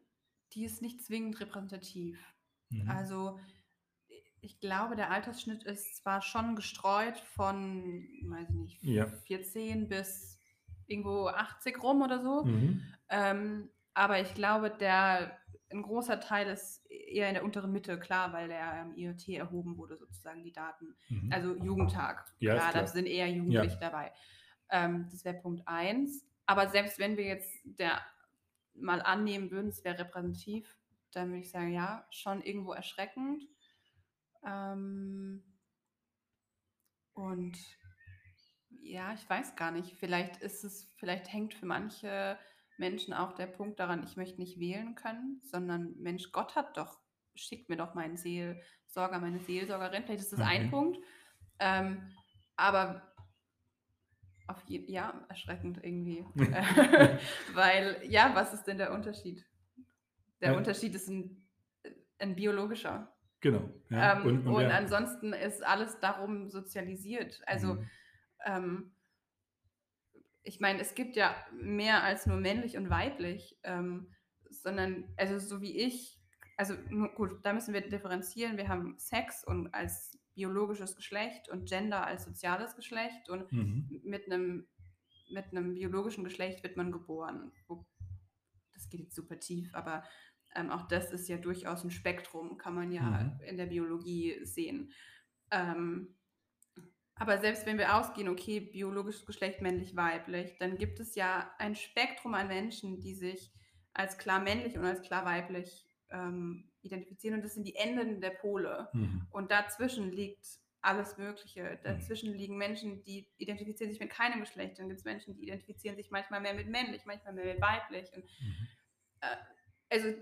die ist nicht zwingend repräsentativ. Mhm. Also, ich glaube, der Altersschnitt ist zwar schon gestreut von, weiß ich nicht, Ja. 14 bis irgendwo 80 rum oder so. Mhm. Ähm, aber ich glaube, der 'n großer Teil ist eher in der unteren Mitte, klar, weil der im IoT erhoben wurde sozusagen die Daten. Mhm. Also, Jugendtag, Ja, ist klar, da klar. sind eher Jugendliche Ja. dabei. Ähm, das wäre Punkt 1. Aber selbst wenn wir jetzt der mal annehmen würden, es wäre repräsentativ, dann würde ich sagen, ja, schon irgendwo erschreckend. Ähm und ja, ich weiß gar nicht, vielleicht ist es vielleicht hängt für manche Menschen auch der Punkt daran, ich möchte nicht wählen können, sondern Mensch, Gott hat doch schickt mir doch meinen Seelsorger, meine Seelsorgerin. Vielleicht ist das ein Okay. Punkt. Ähm, aber auf je ja, erschreckend irgendwie. Weil ja, was ist denn der Unterschied? Der Äh Unterschied ist 'n äh, 'n biologischer. Genau, ja. Ähm, Und und und wer ansonsten ist alles darum sozialisiert. Also, Mhm. ähm ich meine, es gibt ja mehr als nur männlich und weiblich, ähm, sondern also, so wie ich also, gut, da müssen wir differenzieren. Wir haben Sex und als biologisches Geschlecht und Gender als soziales Geschlecht und Mhm. mit 'nem mit 'nem biologischen Geschlecht wird man geboren. Das geht jetzt super tief, aber, ähm, auch das ist ja durchaus 'n Spektrum, kann man ja Mhm. in der Biologie sehen. Ähm Aber selbst wenn wir ausgehen, okay, biologisches Geschlecht männlich, weiblich, dann gibt es ja ein Spektrum an Menschen, die sich als klar männlich und als klar weiblich ähm, identifizieren. Und das sind die Enden der Pole. Mhm. Und dazwischen liegt alles Mögliche. Dazwischen liegen Menschen, die identifizieren sich mit keinem Geschlecht. Dann gibt es Menschen, die identifizieren sich manchmal mehr mit männlich, manchmal mehr mit weiblich. Und, Mhm. äh, also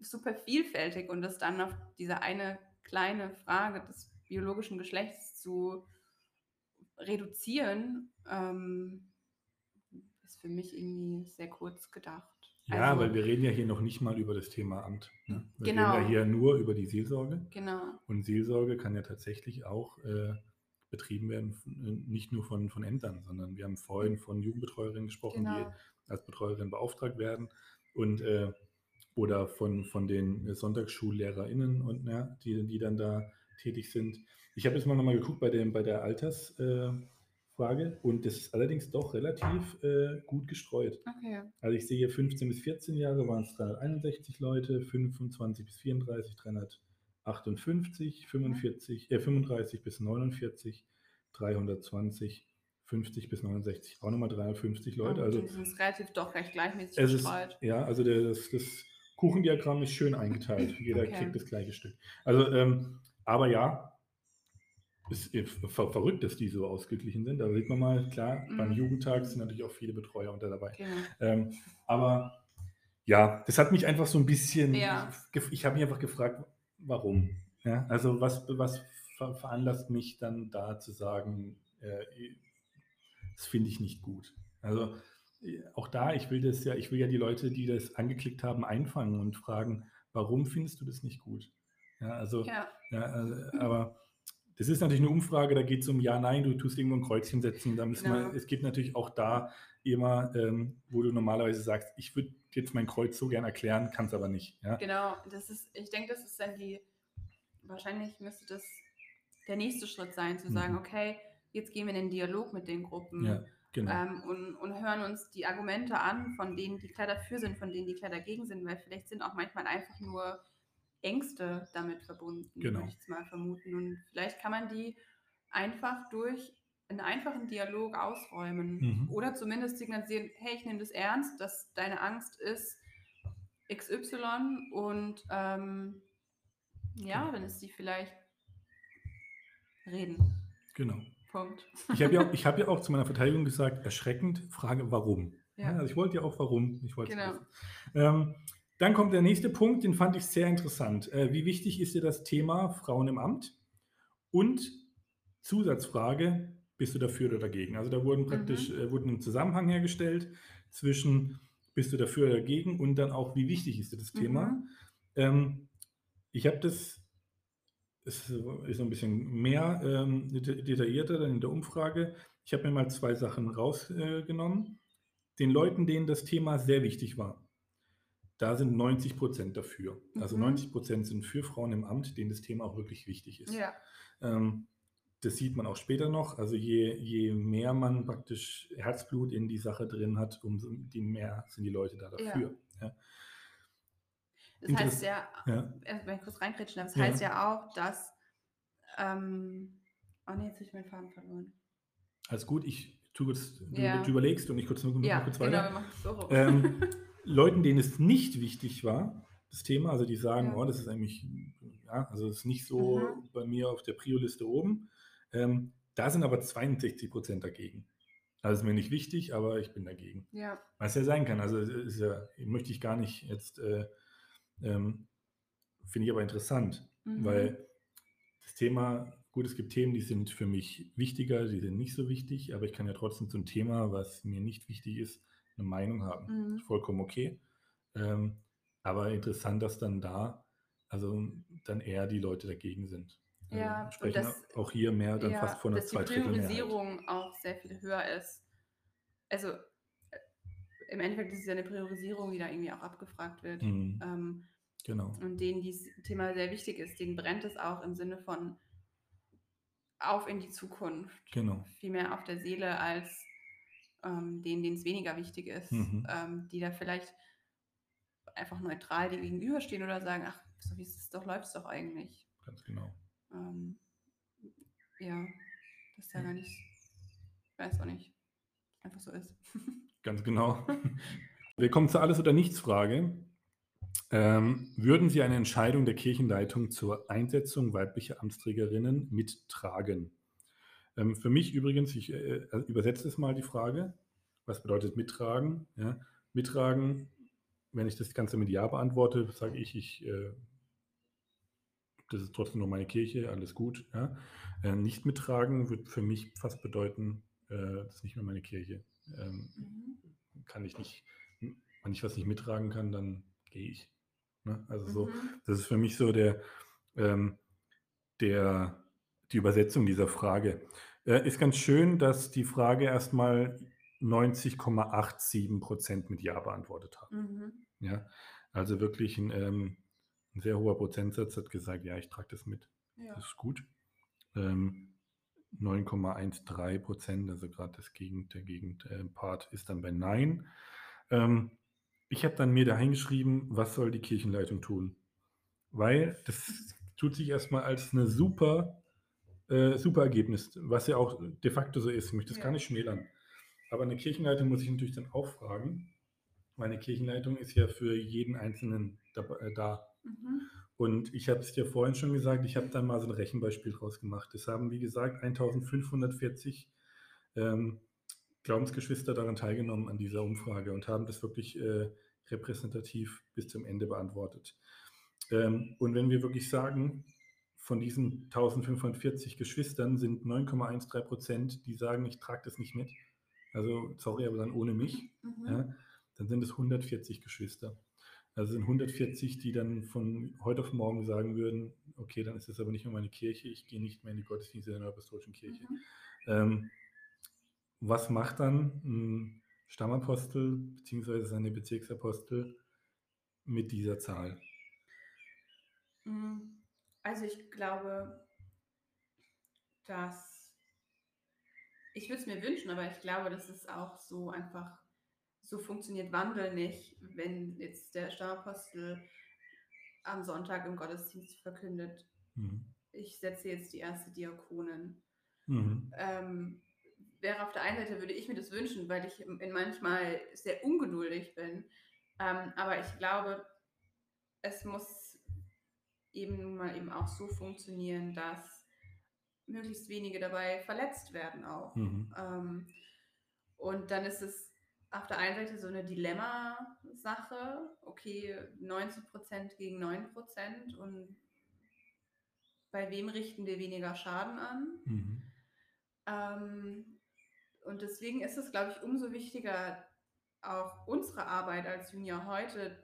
super vielfältig und das dann auf diese eine kleine Frage des biologischen Geschlechts zu reduzieren, ähm, ist für mich irgendwie sehr kurz gedacht. Ja, Also, weil wir reden ja hier noch nicht mal über das Thema Amt. Ne? Wir Genau. reden ja hier nur über die Seelsorge. Genau. Und Seelsorge kann ja tatsächlich auch äh, betrieben werden, äh, nicht nur von, von Ämtern, sondern wir haben vorhin von Jugendbetreuerinnen gesprochen, Genau. die als Betreuerin beauftragt werden und äh, oder von, von den SonntagsschullehrerInnen und ja, die, die dann da tätig sind. Ich habe jetzt mal nochmal geguckt bei, dem, bei der Altersfrage äh, Frage und das ist allerdings doch relativ äh, gut gestreut. Okay. Also ich sehe hier 15 bis 14 Jahre waren es 361 Leute, 25 bis 34 358, 45, äh, 35 bis 49 320, 50 bis 69 auch nochmal 350 Leute. Ja, Also das ist relativ doch recht gleichmäßig es ist, gestreut. ja, also der, das, das Kuchendiagramm ist schön eingeteilt. Jeder Okay. kriegt das gleiche Stück. Also, ähm, aber ja, ist ver verrückt, dass die so ausgeglichen sind. Da sieht man mal, klar, beim Mhm. Jugendtag sind natürlich auch viele Betreuer unter dabei. Genau. Ähm, aber ja, das hat mich einfach so ein bisschen, Ja. ich habe mich einfach gefragt, warum? Ja, also was, was ver veranlasst mich dann da zu sagen, äh, das finde ich nicht gut. Also äh, auch da, ich will das ja, ich will ja die Leute, die das angeklickt haben, einfangen und fragen, warum findest du das nicht gut? Ja, also, Ja, ja, also, aber das ist natürlich eine Umfrage, da geht es um Ja, Nein, du tust irgendwo ein Kreuzchen setzen. Da müssen wir, Genau. es gibt natürlich auch da immer, ähm, wo du normalerweise sagst, ich würde jetzt mein Kreuz so gern erklären, kann es aber nicht. Ja? genau. Das ist, ich denke, das ist dann die, wahrscheinlich müsste das der nächste Schritt sein, zu sagen, Mhm. okay, jetzt gehen wir in den Dialog mit den Gruppen. ja, genau. ähm, und, und hören uns die Argumente an, von denen die klar dafür sind, von denen die klar dagegen sind, weil vielleicht sind auch manchmal einfach nur Ängste damit verbunden, Genau. würde ich jetzt mal vermuten. Und vielleicht kann man die einfach durch einen einfachen Dialog ausräumen Mhm. oder zumindest signalisieren, hey, ich nehme das ernst, dass deine Angst ist XY und ähm, ja, Genau. dann ist die vielleicht reden. genau. Punkt. Ich habe ja, auch- ich hab ja auch zu meiner Verteidigung gesagt, erschreckend, Frage warum. Ja. Also ich wollte ja auch warum. Ich wollte Genau. Ähm, dann kommt der nächste Punkt, den fand ich sehr interessant. Äh, wie wichtig ist dir das Thema Frauen im Amt? Und Zusatzfrage, bist du dafür oder dagegen? Also da wurden praktisch äh, wurden ein Zusammenhang hergestellt zwischen bist du dafür oder dagegen und dann auch, wie wichtig ist dir das Thema? Mhm. Ähm, ich habe das, es ist ein bisschen mehr ähm, deta- detaillierter dann in der Umfrage. Ich habe mir mal zwei Sachen rausgenommen. Den Leuten, denen das Thema sehr wichtig war, da sind 90 Prozent dafür. Also Mhm. 90 Prozent sind für Frauen im Amt, denen das Thema auch wirklich wichtig ist. Ja, Ähm, das sieht man auch später noch. Also je, je mehr man praktisch Herzblut in die Sache drin hat, umso mehr sind die Leute da dafür. Ja. das Interess- heißt ja, Ja. wenn ich kurz reinkritschen darf, das Ja. heißt ja auch, dass, ähm, oh nee, jetzt habe ich meinen Faden verloren. Alles gut, ich tu kurz, du, Ja. du überlegst und ich kurz, Ja, kurz genau, weiter. wir machen es so. Ähm, Leuten, denen es nicht wichtig war, das Thema, also die sagen, Ja. oh, das ist eigentlich, ja, also das ist nicht so Mhm. bei mir auf der Prio-Liste oben. Ähm, da sind aber 62 Prozent dagegen. Also ist mir nicht wichtig, aber ich bin dagegen. ja, Was ja sein kann. Also ist ja, möchte ich gar nicht jetzt, äh, ähm, finde ich aber interessant, mhm. weil das Thema, gut, es gibt Themen, die sind für mich wichtiger, die sind nicht so wichtig, aber ich kann ja trotzdem zum Thema, was mir nicht wichtig ist, eine Meinung haben. Mhm. Vollkommen okay. Ähm, aber interessant, dass dann da, also dann eher die Leute dagegen sind. Also Ja, und sprechen das- auch hier mehr dann ja, fast von einer dass die. Priorisierung auch sehr viel höher ist. Also äh, im Endeffekt ist es ja eine Priorisierung, die da irgendwie auch abgefragt wird. Mhm, Ähm, genau. und denen dieses Thema sehr wichtig ist, denen brennt es auch im Sinne von auf in die Zukunft. Genau. Viel mehr auf der Seele als ähm, denen, denen es weniger wichtig ist, Mhm. ähm, die da vielleicht einfach neutral dir gegenüberstehen oder sagen, ach, so wie es doch, läuft es doch eigentlich. Ganz genau. Ähm, ja, ist ja gar nicht, ich weiß auch nicht, einfach so ist. Ganz genau. Wir kommen zur Alles- oder Nichts-Frage. Ähm, würden Sie eine Entscheidung der Kirchenleitung zur Einsetzung weiblicher Amtsträgerinnen mittragen? Ähm, für mich übrigens, ich äh, also übersetze es mal die Frage, was bedeutet mittragen? Ja, mittragen, wenn ich das Ganze mit Ja beantworte, sage ich, ich äh, das ist trotzdem noch meine Kirche, alles gut. Ja. Äh, nicht mittragen wird für mich fast bedeuten, äh, das ist nicht mehr meine Kirche. Ähm, Mhm. kann ich nicht, wenn ich was nicht mittragen kann, dann gehe ich. Ne? Also so, Mhm. das ist für mich so der, ähm, der, die Übersetzung dieser Frage. Äh, ist ganz schön, dass die Frage erstmal 90,87 Prozent mit Ja beantwortet haben. Mhm. Ja, also wirklich ein, ähm, ein sehr hoher Prozentsatz hat gesagt, ja, ich trage das mit. Ja. Das ist gut. Ähm, 9,13 Prozent, also gerade das Gegend, der Gegenpart ist dann bei Nein. Ähm, ich habe dann mir da hingeschrieben, was soll die Kirchenleitung tun? Weil das tut sich erstmal als eine super, äh, super Ergebnis, was ja auch de facto so ist. Ich möchte das Ja. gar nicht schmälern. Aber eine Kirchenleitung muss ich natürlich dann auch fragen. Meine Kirchenleitung ist ja für jeden Einzelnen da. Äh, da. Mhm. Und ich habe es dir vorhin schon gesagt, ich habe da mal so ein Rechenbeispiel draus gemacht. Es haben, wie gesagt, 1540 ähm, Glaubensgeschwister daran teilgenommen an dieser Umfrage und haben das wirklich äh, repräsentativ bis zum Ende beantwortet. Ähm, und wenn wir wirklich sagen, von diesen 1540 Geschwistern sind 9,13 Prozent, die sagen, ich trage das nicht mit, also sorry, aber dann ohne mich, Mhm. ja, dann sind es 140 Geschwister. Also sind 140, die dann von heute auf morgen sagen würden, okay, dann ist das aber nicht mehr meine Kirche, ich gehe nicht mehr in die Gottesdienste der Neuapostolischen Kirche. Mhm. Ähm, was macht dann ein Stammapostel bzw. seine Bezirksapostel mit dieser Zahl? Mm, Also ich glaube, dass ich würde es mir wünschen, aber ich glaube, dass es auch so einfach so funktioniert Wandel nicht, wenn jetzt der Stammapostel am Sonntag im Gottesdienst verkündet, Mhm. ich setze jetzt die erste Diakonin. Mhm. Ähm, wäre auf der einen Seite würde ich mir das wünschen, weil ich in manchmal sehr ungeduldig bin. Ähm, aber ich glaube, es muss eben nun mal eben auch so funktionieren, dass möglichst wenige dabei verletzt werden auch. Mhm. Ähm, und dann ist es auf der einen Seite so eine Dilemma-Sache, okay, 90% gegen 9% und bei wem richten wir weniger Schaden an? Mhm. Ähm, und deswegen ist es, glaube ich, umso wichtiger, auch unsere Arbeit als Junior heute,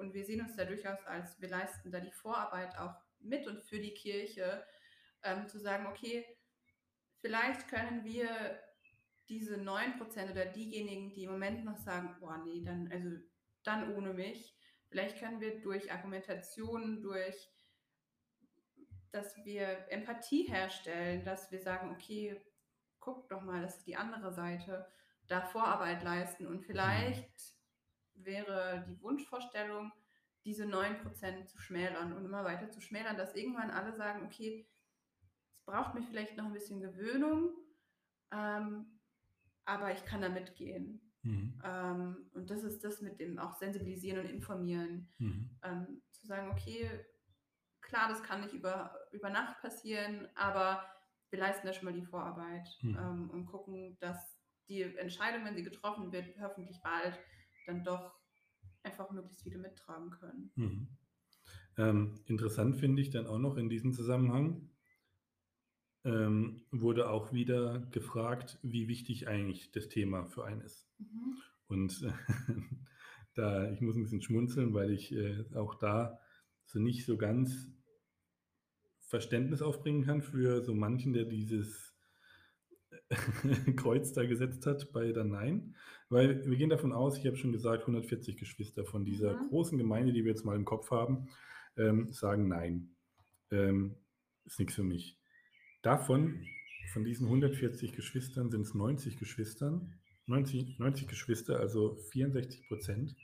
und wir sehen uns da durchaus als, wir leisten da die Vorarbeit auch mit und für die Kirche, ähm, zu sagen, okay, vielleicht können wir diese 9% oder diejenigen, die im Moment noch sagen, boah, nee, dann, also dann ohne mich, vielleicht können wir durch Argumentation, durch dass wir Empathie herstellen, dass wir sagen, okay, guck doch mal, das ist die andere Seite, da Vorarbeit leisten und vielleicht wäre die Wunschvorstellung, diese 9% zu schmälern und immer weiter zu schmälern, dass irgendwann alle sagen, okay, es braucht mich vielleicht noch ein bisschen Gewöhnung, ähm, aber ich kann da mitgehen. Mhm. Ähm, und das ist das mit dem auch sensibilisieren und informieren Mhm. ähm, zu sagen, okay, klar, das kann nicht über, über Nacht passieren, aber wir leisten da schon mal die Vorarbeit Mhm. ähm, und gucken, dass die Entscheidung, wenn sie getroffen wird, hoffentlich bald dann doch einfach möglichst viele mittragen können. Mhm. Ähm, interessant finde ich dann auch noch in diesem Zusammenhang, ähm, wurde auch wieder gefragt, wie wichtig eigentlich das Thema für einen ist. Mhm. Und da, ich muss ein bisschen schmunzeln, weil ich äh, auch da so nicht so ganz Verständnis aufbringen kann für so manchen, der dieses Kreuz da gesetzt hat bei der Nein. Weil wir gehen davon aus, ich habe schon gesagt, 140 Geschwister von dieser Mhm. großen Gemeinde, die wir jetzt mal im Kopf haben, ähm, sagen Nein. Ähm, ist nichts für mich. Davon, von diesen 140 Geschwistern, sind es 90 Geschwistern, 90, 90 Geschwister, also 64 Prozent,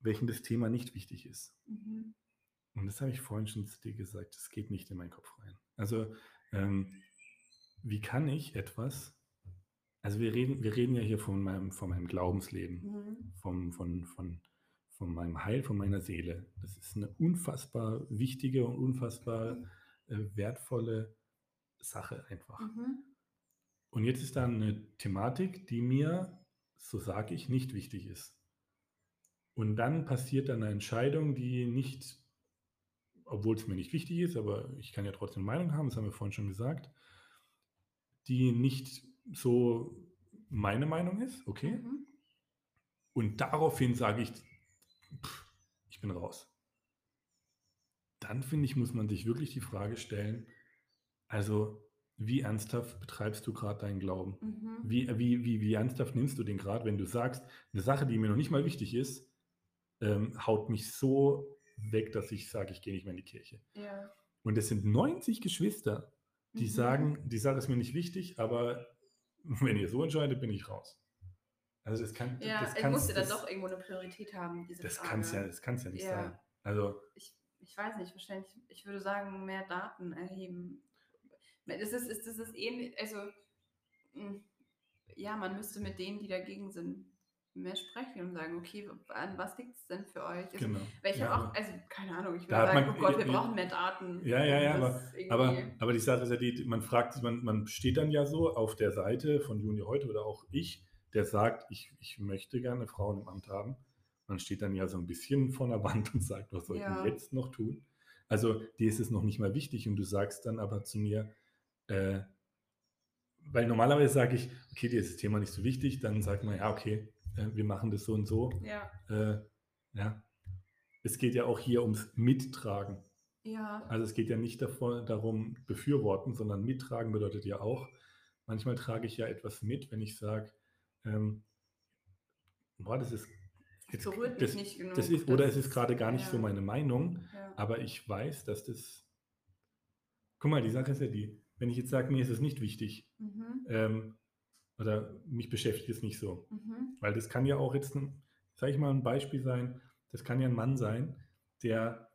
welchen das Thema nicht wichtig ist. Mhm. Und das habe ich vorhin schon zu dir gesagt, das geht nicht in meinen Kopf rein. Also ähm, wie kann ich etwas also wir reden wir reden ja hier von meinem von meinem Glaubensleben, Mhm. vom von von von meinem Heil, von meiner Seele. Das ist eine unfassbar wichtige und unfassbar, äh, wertvolle Sache einfach. Mhm. Und jetzt ist da 'ne Thematik, die mir, so sage ich, nicht wichtig ist. Und dann passiert da 'ne Entscheidung, die nicht obwohl's mir nicht wichtig ist, aber ich kann ja trotzdem Meinung haben, das haben wir vorhin schon gesagt die nicht so meine Meinung ist, okay? Mhm. Und daraufhin sage ich: „Pf, ich bin raus.“ Dann finde ich, muss man sich wirklich die Frage stellen: „Also, wie ernsthaft betreibst du grad deinen Glauben? Mhm. Wie wie wie wie ernsthaft nimmst du den grad, wenn du sagst: ‚Ne Sache, die mir noch nicht mal wichtig ist, ähm, haut mich so weg, dass ich sage, ich gehe nicht mehr in die Kirche.‘“ Ja. Und es sind 90 Geschwister, die Mhm. sagen: „Die Sache ist mir nicht wichtig, aber wenn ihr so entscheidet, bin ich raus.“ Also, das kann Ja, das es kann's muss ja dann das doch irgendwo 'ne Priorität haben, diese das Frage. kann's ja das kann's ja nicht Ja. sein. Also Ich ich weiß nicht, wahrscheinlich ich würde sagen, mehr Daten erheben. Das ist ist das ist ähnli also, hm, ja, man müsste mit denen, die dagegen sind, mehr sprechen und sagen: „Okay, an was liegt's denn für euch?“ Also, Genau. weil ich Ja, habe auch also, keine Ahnung, ich würde sagen: man „Oh Gott, wir äh, brauchen mehr Daten, ja, ja, ja, aber aber irgendwie“ aber die Sache ist ja die, man fragt man man steht dann ja so auf der Seite von Junior heute oder auch ich, der sagt: „Ich ich möchte gerne Frauen im Amt haben.“ Man steht dann ja so 'n bisschen vor 'ner Wand und sagt: „Was soll ich denn Ja. jetzt noch tun?“ Also, dir ist es noch nicht mal wichtig und du sagst dann aber zu mir, äh weil normalerweise sage ich: „Okay, dir ist das Thema nicht so wichtig“, dann sagt man: „Ja, okay, äh, wir machen das so und so.“ Ja. Äh, ja. Es geht ja auch hier ums Mittragen. Ja. Also, es geht ja nicht davor darum, befürworten, sondern mittragen bedeutet ja auch manchmal trage ich ja etwas mit, wenn ich sage, ähm „Boah, das ist Das jetzt berührt mich das nicht genug, das ist oder das es ist grade gar nicht so ja. meine Meinung, Ja. aber ich weiß, dass das“ Guck mal, die Sache ist ja die, wenn ich jetzt sage, mir ist es nicht wichtig, Mhm. ähm, oder mich beschäftigt es nicht so. Mhm. Weil das kann ja auch jetzt 'n sage ich mal, 'n Beispiel sein, das kann ja 'n Mann sein, der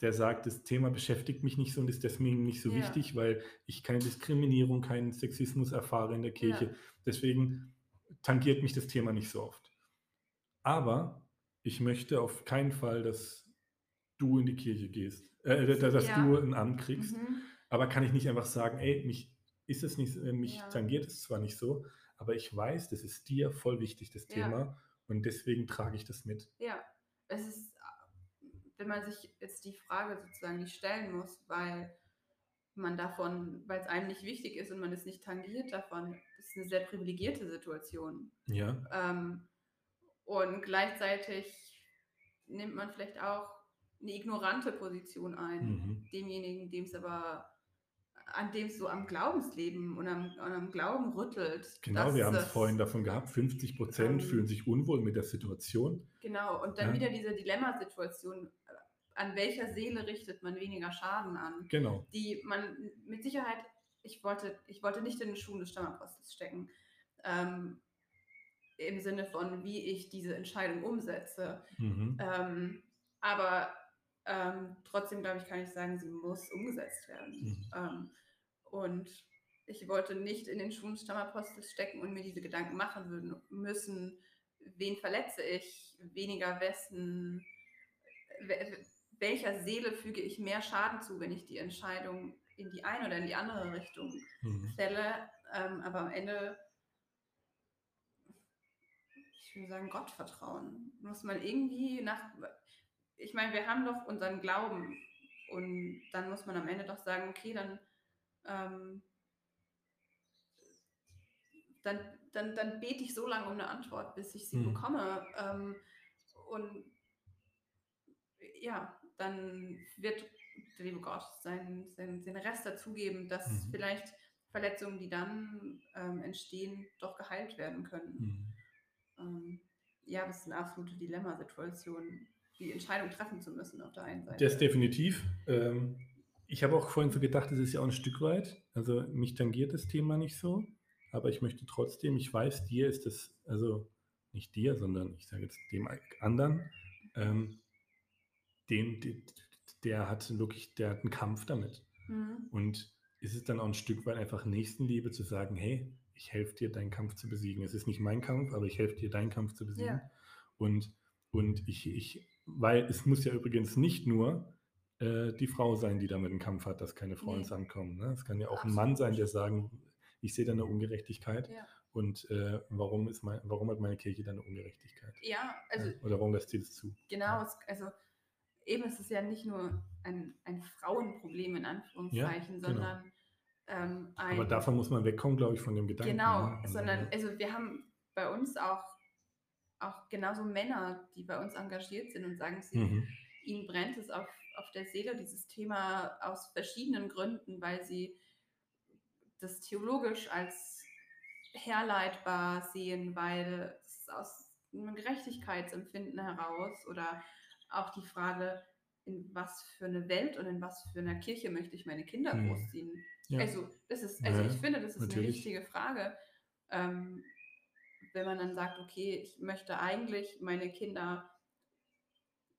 der sagt: „Das Thema beschäftigt mich nicht so und ist deswegen nicht so Ja. wichtig, weil ich keine Diskriminierung, keinen Sexismus erfahre in der Ja. Kirche. Deswegen tangiert mich das Thema nicht so oft. Aber ich möchte auf keinen Fall, dass du in die Kirche gehst äh, da dass du Ja. 'n Amt kriegst.“ Mhm. Aber kann ich nicht einfach sagen: „Ey, mich ist es nicht äh, mich Ja. tangiert es zwar nicht so, aber ich weiß, das ist dir voll wichtig, das Ja. Thema, und deswegen trage ich das mit.“ Ja, es ist a wenn man sich jetzt die Frage sozusagen nicht stellen muss, weil man davon weil's einem nicht wichtig ist und man es nicht tangiert davon, ist 'ne sehr privilegierte Situation. Ja. Ähm, und gleichzeitig nimmt man vielleicht auch 'ne ignorante Position ein, Mhm. demjenigen, dem's aber an dem's so am Glaubensleben und am am Glauben rüttelt, Genau, wir dass haben's vorhin davon gehabt, 50 % fühlen ähm sich unwohl mit der Situation. Genau, und dann Ja. wieder diese Dilemmasituation, an welcher Seele richtet man weniger Schaden an, Genau. die man mit Sicherheit ich wollte ich wollte nicht in den Schuhen des Stammapostels stecken, ähm, im Sinne von, wie ich diese Entscheidung umsetze. Mhm. Ähm, aber, ähm, trotzdem, glaube ich, kann ich sagen, sie muss umgesetzt werden. Mhm. Ähm, und ich wollte nicht in den Schuhen Stammapostels stecken und mir diese Gedanken machen würden müssen: „Wen verletze ich weniger wessen we we welcher Seele füge ich mehr Schaden zu, wenn ich die Entscheidung in die eine oder in die andere Richtung Mhm. fälle?“ Ähm, aber am Ende ich würde sagen, Gottvertrauen muss man irgendwie nach ich meine, wir haben doch unseren Glauben und dann muss man am Ende doch sagen: „Okay, dann, ähm“ „dann dann dann bete ich so lange um 'ne Antwort, bis ich sie Mhm. bekomme.“ Ähm, und ja, dann wird der liebe Gott seinen seinen den Rest dazugeben, dass Mhm. vielleicht Verletzungen, die dann, ähm, entstehen, doch geheilt werden können. Mhm. Ähm, ja, das ist 'ne absolute Dilemmasituation, die Entscheidung treffen zu müssen auf der einen Das Seite. definitiv. Ähm, ich habe auch vorhin so gedacht, das ist ja auch 'n Stück weit also, mich tangiert das Thema nicht so, aber ich möchte trotzdem ich weiß, dir ist es also, nicht dir, sondern ich sage jetzt dem anderen, ähm den d d der hat wirklich der hat 'n Kampf damit. Mhm. Und ist es dann auch ein Stück weit einfach Nächstenliebe zu sagen, hey, ich helfe dir, deinen Kampf zu besiegen. Es ist nicht mein Kampf, aber ich helfe dir, deinen Kampf zu besiegen. Ja. Und, und ich, ich, weil es muss ja übrigens nicht nur äh, die Frau sein, die damit einen Kampf hat, dass keine Frauen Nee. ins Amt kommen. Ne? Es kann ja auch ein Mann Absolut. sein, der sagen, ich sehe da eine Ungerechtigkeit Ja. und äh, warum, ist mein, warum hat meine Kirche da eine Ungerechtigkeit? Ja, also ja? Oder warum lässt sie das zu? genau, es, also eben ist es ja nicht nur ein, ein Frauenproblem in Anführungszeichen, genau. sondern ähm, ein Aber davon muss man wegkommen, glaube ich, von dem Gedanken. Genau, ne? Also, sondern also wir haben bei uns auch, auch genauso Männer, die bei uns engagiert sind und sagen, sie, Mhm. ihnen brennt es auf, auf der Seele, dieses Thema aus verschiedenen Gründen, weil sie das theologisch als herleitbar sehen, weil es aus einem Gerechtigkeitsempfinden heraus oder auch die Frage, in was für eine Welt und in was für einer Kirche möchte ich meine Kinder Mhm. großziehen. Ja. Also, das ist, also Ja, ich finde, das ist natürlich. eine wichtige Frage. Ähm, wenn man dann sagt, okay, ich möchte eigentlich meine Kinder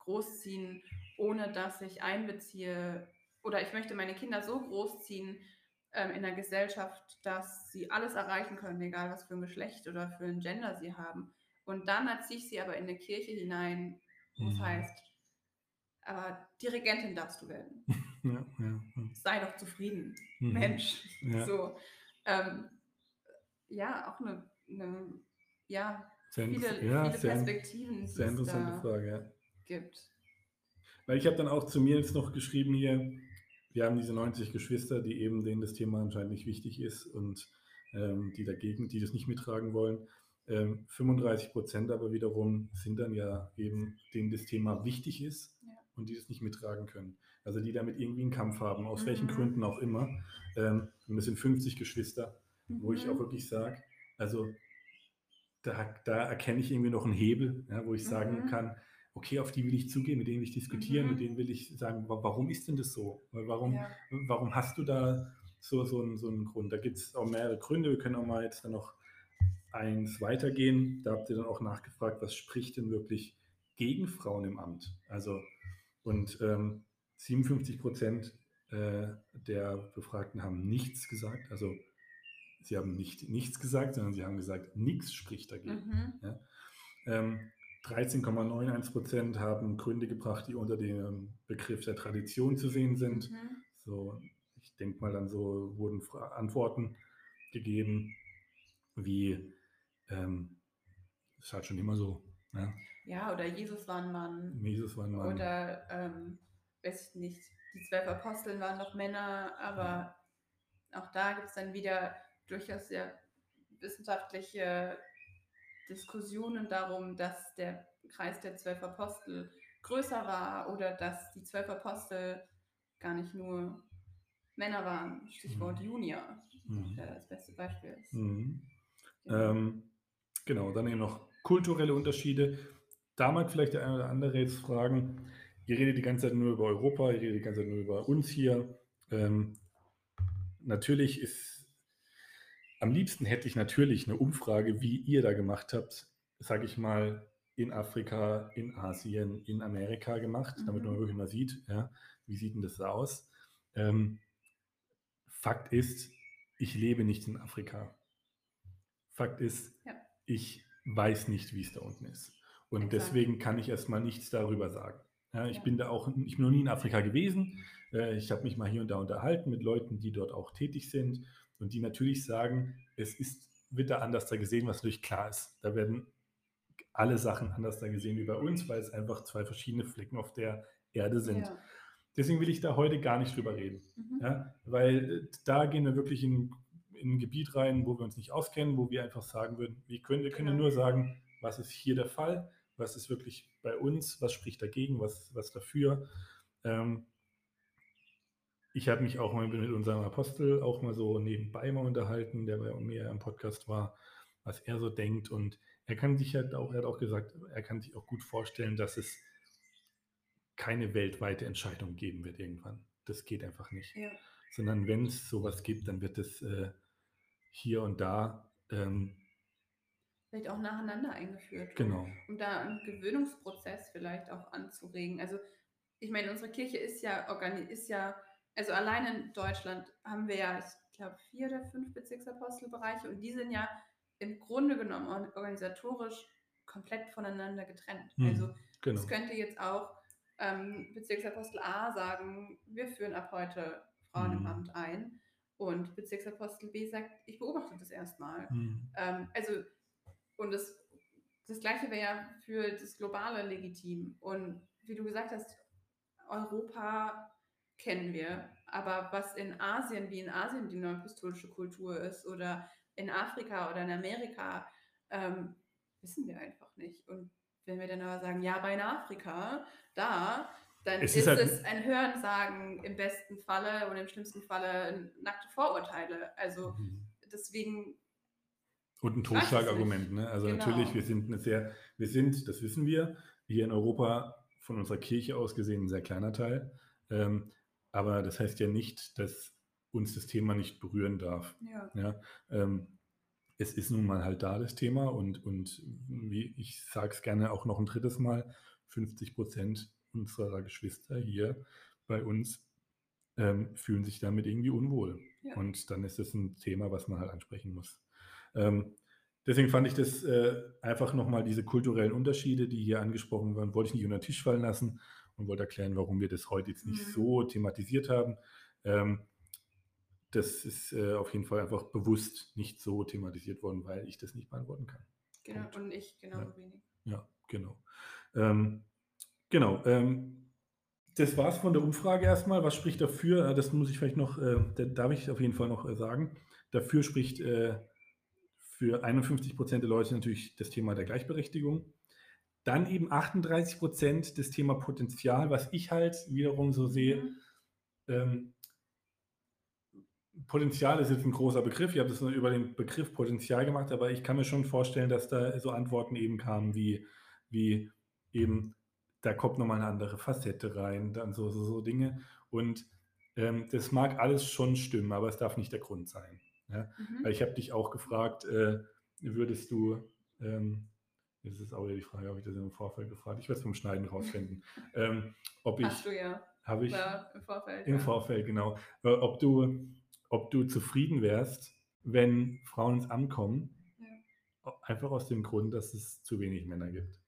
großziehen, ohne dass ich einbeziehe, oder ich möchte meine Kinder so großziehen ähm, in der Gesellschaft, dass sie alles erreichen können, egal was für ein Geschlecht oder für ein Gender sie haben. Und dann erziehe ich sie aber in eine Kirche hinein, wo es Mhm. heißt, aber Dirigentin darfst du werden. ja, ja, ja. Sei doch zufrieden. Mhm. Mensch. Ja. So. Ähm, ja, auch eine, eine ja, Sehr, viele, viele sehr, Perspektiven, sehr es interessante da Frage, ja. Gibt. Weil ich habe dann auch zu mir jetzt noch geschrieben hier, wir haben diese 90 Geschwister, die eben denen das Thema anscheinend nicht wichtig ist und ähm, die dagegen, die das nicht mittragen wollen. Ähm, 35 Prozent aber wiederum sind dann ja eben, denen das Thema wichtig ist Ja. und die das nicht mittragen können. Also die damit irgendwie einen Kampf haben, aus welchen Mhm. Gründen auch immer. Ähm, und es sind 50 Geschwister, wo ich Mhm. auch wirklich sage, also da, da erkenne ich irgendwie noch einen Hebel, ja, wo ich sagen Mhm. kann, okay, auf die will ich zugehen, mit denen will ich diskutieren, Mhm. mit denen will ich sagen, wa- warum ist denn das so? Warum, Ja. warum hast du da so, so, einen, so einen Grund? Da gibt es auch mehrere Gründe. Wir können auch mal jetzt dann noch eins weitergehen. Da habt ihr dann auch nachgefragt, was spricht denn wirklich gegen Frauen im Amt? Also, und ähm, 57 Prozent äh, der Befragten haben nichts gesagt. Also, sie haben nicht nichts gesagt, sondern sie haben gesagt, nichts spricht dagegen. Mhm. Ähm, 13,91 Prozent haben Gründe gebracht, die unter dem Begriff der Tradition zu sehen sind. Mhm. So, ich denke mal, dann so wurden Antworten gegeben, wie ähm, ist halt schon immer so. Ne? Ja, oder Jesus war ein Mann. Jesus war ein Mann. Oder, ähm, weiß ich nicht, die zwölf Aposteln waren doch Männer, aber auch da gibt es dann wieder durchaus sehr wissenschaftliche Diskussionen darum, dass der Kreis der zwölf Apostel größer war oder dass die zwölf Apostel gar nicht nur Männer waren. Stichwort Mhm. Junia, Mhm. der das beste Beispiel ist. Mhm. Genau. Ähm, genau, dann eben noch kulturelle Unterschiede. Da mag vielleicht der eine oder andere jetzt fragen, ihr redet die ganze Zeit nur über Europa, ihr redet die ganze Zeit nur über uns hier. Ähm, natürlich ist, am liebsten hätte ich natürlich eine Umfrage, wie ihr da gemacht habt, sage ich mal, in Afrika, in Asien, in Amerika gemacht, damit man Mhm. wirklich mal sieht, ja, wie sieht denn das da aus. Ähm, Fakt ist, ich lebe nicht in Afrika. Fakt ist, Ja. ich weiß nicht, wie es da unten ist. Und Exakt. deswegen kann ich erstmal nichts darüber sagen. Ja, ich Ja. bin da auch, ich bin noch nie in Afrika gewesen. Äh, ich habe mich mal hier und da unterhalten mit Leuten, die dort auch tätig sind und die natürlich sagen, es ist, wird da anders da gesehen, was natürlich klar ist. Da werden alle Sachen anders da gesehen wie bei uns, weil es einfach zwei verschiedene Flecken auf der Erde sind. Ja. Deswegen will ich da heute gar nicht drüber reden. Mhm. Ja, weil äh, da gehen wir wirklich in, in ein Gebiet rein, wo wir uns nicht auskennen, wo wir einfach sagen würden, wir können, wir können Genau. nur sagen, was ist hier der Fall, was ist wirklich bei uns, was spricht dagegen, was, was dafür. Ähm, ich habe mich auch mal mit unserem Apostel auch mal so nebenbei mal unterhalten, der bei mir im Podcast war, was er so denkt. Und er kann sich halt auch, er hat auch gesagt, er kann sich auch gut vorstellen, dass es keine weltweite Entscheidung geben wird irgendwann. Das geht einfach nicht Ja. sondern wenn es sowas gibt, dann wird es äh, hier und da, ähm, Vielleicht auch nacheinander eingeführt. um- genau, um da einen Gewöhnungsprozess vielleicht auch anzuregen. Also ich meine, unsere Kirche ist ja organi ist ja Also allein in Deutschland haben wir ja, ich glaube, vier der fünf Bezirksapostelbereiche und die sind ja im Grunde genommen organisatorisch komplett voneinander getrennt. Mhm, Also genau. es könnte jetzt auch ähm, Bezirksapostel A sagen, wir führen ab heute Frauen im Mhm. Amt ein. Und Bezirksapostel B sagt, ich beobachte das erstmal. Mhm. Ähm, also, und das, das Gleiche wäre ja für das Globale legitim. Und wie du gesagt hast, Europa kennen wir. Aber was in Asien, wie in Asien die neuapostolische Kultur ist, oder in Afrika oder in Amerika, ähm, wissen wir einfach nicht. Und wenn wir dann aber sagen, ja, aber in Afrika, da, dann Es ist, ist halt- es ein Hörensagen im besten Falle und im schlimmsten Falle nackte Vorurteile. Also Mhm. deswegen, Und ein Totschlagargument, ne? Also Genau. natürlich, wir sind eine sehr, wir sind, das wissen wir, hier in Europa von unserer Kirche aus gesehen ein sehr kleiner Teil. Ähm, aber das heißt ja nicht, dass uns das Thema nicht berühren darf. ja. Ja, ähm, es ist nun mal halt da das Thema und, und wie ich sage es gerne auch noch ein drittes Mal, 50 Prozent unserer Geschwister hier bei uns ähm, fühlen sich damit irgendwie unwohl. Ja. Und dann ist das ein Thema, was man halt ansprechen muss. Ähm, deswegen fand ich das äh, einfach nochmal diese kulturellen Unterschiede, die hier angesprochen werden, wollte ich nicht unter den Tisch fallen lassen und wollte erklären, warum wir das heute jetzt nicht Mhm. so thematisiert haben. Ähm, das ist äh, auf jeden Fall einfach bewusst nicht so thematisiert worden, weil ich das nicht beantworten kann. Genau, Punkt. und ich genauso Ja. wenig. Ja, genau. Ähm, genau. Ähm, das war's von der Umfrage erstmal. Was spricht dafür? Äh, Das muss ich vielleicht noch, äh, da darf ich auf jeden Fall noch äh, sagen. Dafür spricht äh, für 51 Prozent der Leute natürlich das Thema der Gleichberechtigung. Dann eben 38 Prozent das Thema Potenzial, was ich halt wiederum so sehe. Mhm. Ähm, Potenzial ist jetzt ein großer Begriff. Ihr habt es nur über den Begriff Potenzial gemacht, aber ich kann mir schon vorstellen, dass da so Antworten eben kamen, wie, wie eben, da kommt nochmal eine andere Facette rein, dann so, so, so Dinge. Und ähm, das mag alles schon stimmen, aber es darf nicht der Grund sein. Ja? Mhm. Weil ich habe dich auch gefragt, äh, würdest du, ähm, das ist auch wieder die Frage, habe ich das im Vorfeld gefragt? Ich werde es beim Schneiden rausfinden. ähm, ob ich, Hast du ja, habe ich, war im Vorfeld. im ja. Vorfeld, genau. Äh, Ob du, ob du zufrieden wärst, wenn Frauen ins Amt kommen, Ja. einfach aus dem Grund, dass es zu wenig Männer gibt.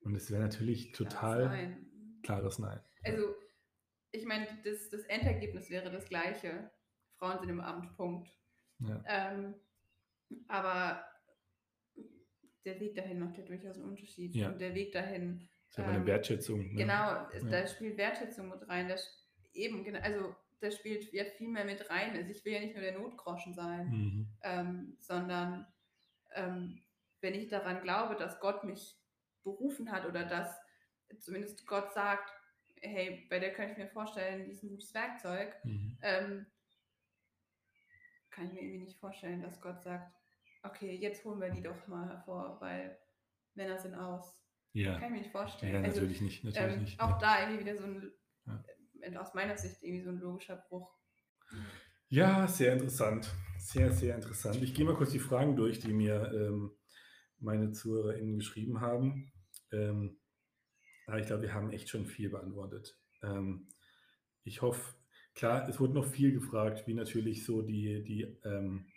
Und es wäre natürlich Klares total Nein. klares Nein. Also, ich meine, das, das Endergebnis wäre das gleiche. Frauen sind im Amt, Punkt. Ja. Ähm, aber der Weg dahin macht ja durchaus einen Unterschied. Ja. Und der Weg dahin, Das ist eine ähm, Wertschätzung. Ne? genau, Ja. da spielt Wertschätzung mit rein. Da, sch- eben, also da spielt ja viel mehr mit rein. Also ich will ja nicht nur der Notgroschen sein, Mhm. ähm, sondern ähm, wenn ich daran glaube, dass Gott mich berufen hat oder dass zumindest Gott sagt, hey, bei der könnte ich mir vorstellen, die ist ein gutes Werkzeug, Mhm. ähm, kann ich mir irgendwie nicht vorstellen, dass Gott sagt, okay, jetzt holen wir die doch mal hervor, weil Männer sind aus. Ja. Kann ich mir nicht vorstellen. ja, Also, natürlich nicht. Natürlich ähm, nicht. auch ja. da irgendwie wieder so ein, Ja. äh, aus meiner Sicht irgendwie so ein logischer Bruch. Ja, sehr interessant. Sehr, sehr interessant. Ich gehe mal kurz die Fragen durch, die mir ähm, meine ZuhörerInnen geschrieben haben. Ähm, aber ich glaube, wir haben echt schon viel beantwortet. Ähm, ich hoffe, klar, es wurde noch viel gefragt, wie natürlich so die, die, ähm,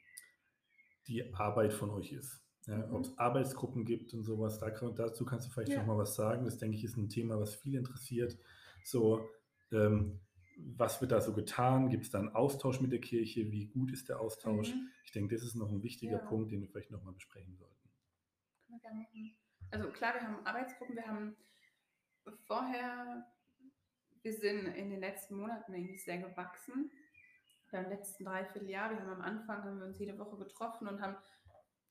die Arbeit von euch ist. Ja, Mhm. Ob es Arbeitsgruppen gibt und sowas, da, kann- dazu kannst du vielleicht Ja. noch mal was sagen. Das denke ich ist ein Thema, was viel interessiert. So, ähm, was wird da so getan? Gibt es da einen Austausch mit der Kirche? Wie gut ist der Austausch? Mhm. Ich denke, das ist noch ein wichtiger Ja. Punkt, den wir vielleicht noch mal besprechen sollten. Können wir gerne machen. Also klar, wir haben Arbeitsgruppen, wir haben vorher, wir sind in den letzten Monaten irgendwie sehr gewachsen. Oder Im letzten Dreivierteljahr, wir haben am Anfang, haben wir uns jede Woche getroffen und haben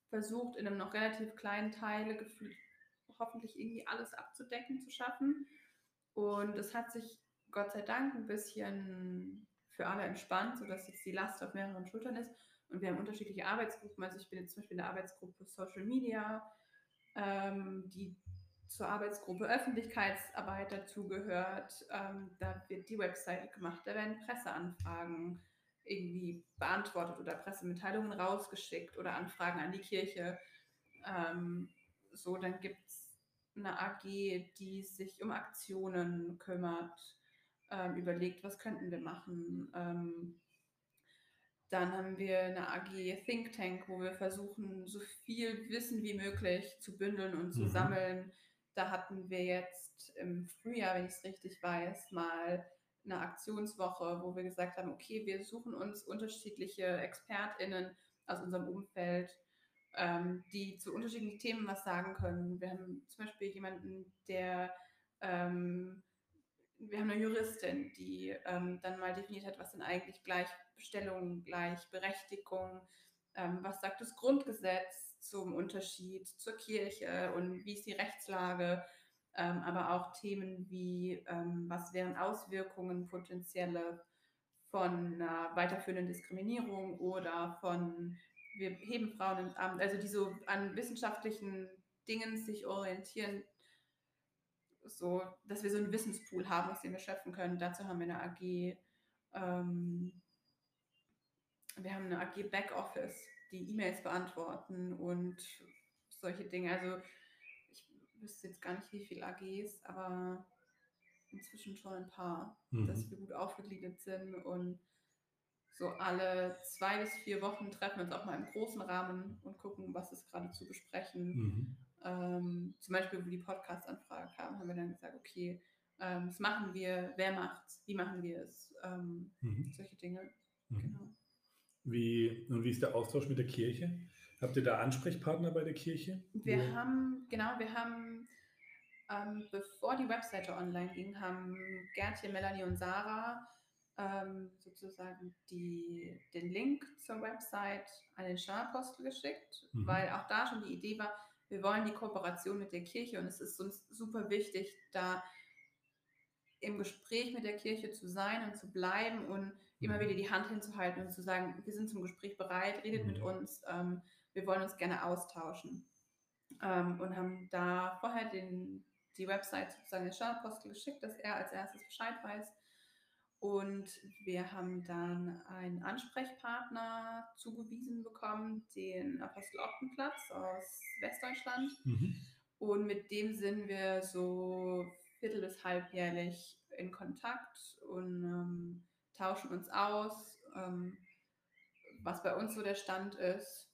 versucht, in einem noch relativ kleinen Teil hoffentlich irgendwie alles abzudecken zu schaffen. Und es hat sich Gott sei Dank ein bisschen für alle entspannt, sodass jetzt die Last auf mehreren Schultern ist. Und wir haben unterschiedliche Arbeitsgruppen. Also ich bin jetzt zum Beispiel in der Arbeitsgruppe Social Media, ähm, die zur Arbeitsgruppe Öffentlichkeitsarbeit dazugehört. Ähm, da wird die Webseite gemacht, da werden Presseanfragen irgendwie beantwortet oder Pressemitteilungen rausgeschickt oder Anfragen an die Kirche. Ähm, so, dann gibt es eine AG, die sich um Aktionen kümmert. ähm, überlegt, was könnten wir machen. Ähm, dann haben wir eine AG Think Tank, wo wir versuchen, so viel Wissen wie möglich zu bündeln und zu Mhm. sammeln. Da hatten wir jetzt im Frühjahr, wenn ich es richtig weiß, mal eine Aktionswoche, wo wir gesagt haben, okay, wir suchen uns unterschiedliche ExpertInnen aus unserem Umfeld, ähm, die zu unterschiedlichen Themen was sagen können. Wir haben zum Beispiel jemanden, der ähm, wir haben eine Juristin, die ähm, dann mal definiert hat, was sind eigentlich Gleichstellung, Gleichberechtigung, ähm, was sagt das Grundgesetz zum Unterschied zur Kirche und wie ist die Rechtslage, ähm, aber auch Themen wie, ähm, was wären Auswirkungen potenzielle von einer weiterführenden Diskriminierung oder von, wir heben Frauen ins Amt, also die so an wissenschaftlichen Dingen sich orientieren, so, dass wir so einen Wissenspool haben, aus dem wir schöpfen können. Dazu haben wir eine AG, ähm, wir haben eine AG Backoffice, die E-Mails beantworten und solche Dinge. Also wüsste jetzt gar nicht, wie viele AGs, aber inzwischen schon ein paar, Mhm. dass wir gut aufgegliedert sind und so alle zwei bis vier Wochen treffen wir uns auch mal im großen Rahmen und gucken, was ist gerade zu besprechen. Mhm. Ähm, zum Beispiel, wo die Podcast-Anfrage kam, haben wir dann gesagt, okay, ähm, das machen wir, wer macht's, wie machen wir es, ähm, Mhm. solche Dinge. Mhm. Genau. Wie, und wie ist der Austausch mit der Kirche? Habt ihr da Ansprechpartner bei der Kirche? Wir Wo- haben, genau, wir haben, ähm, bevor die Webseite online ging, haben Gertje, Melanie und Sarah ähm, sozusagen die, den Link zur Website an den Steuerapostel geschickt, Mhm. weil auch da schon die Idee war, wir wollen die Kooperation mit der Kirche und es ist uns super wichtig, da im Gespräch mit der Kirche zu sein und zu bleiben und immer Mhm. wieder die Hand hinzuhalten und zu sagen, wir sind zum Gespräch bereit, redet mit Mhm. uns, ähm, wir wollen uns gerne austauschen. Ähm, und haben da vorher den, die Website sozusagen den Steuerapostel geschickt, dass er als erstes Bescheid weiß. Und wir haben dann einen Ansprechpartner zugewiesen bekommen, den Apostel Optenplatz aus Westdeutschland. Mhm. Und mit dem sind wir so viertel- bis halbjährlich in Kontakt und ähm, tauschen uns aus, ähm, was bei uns so der Stand ist.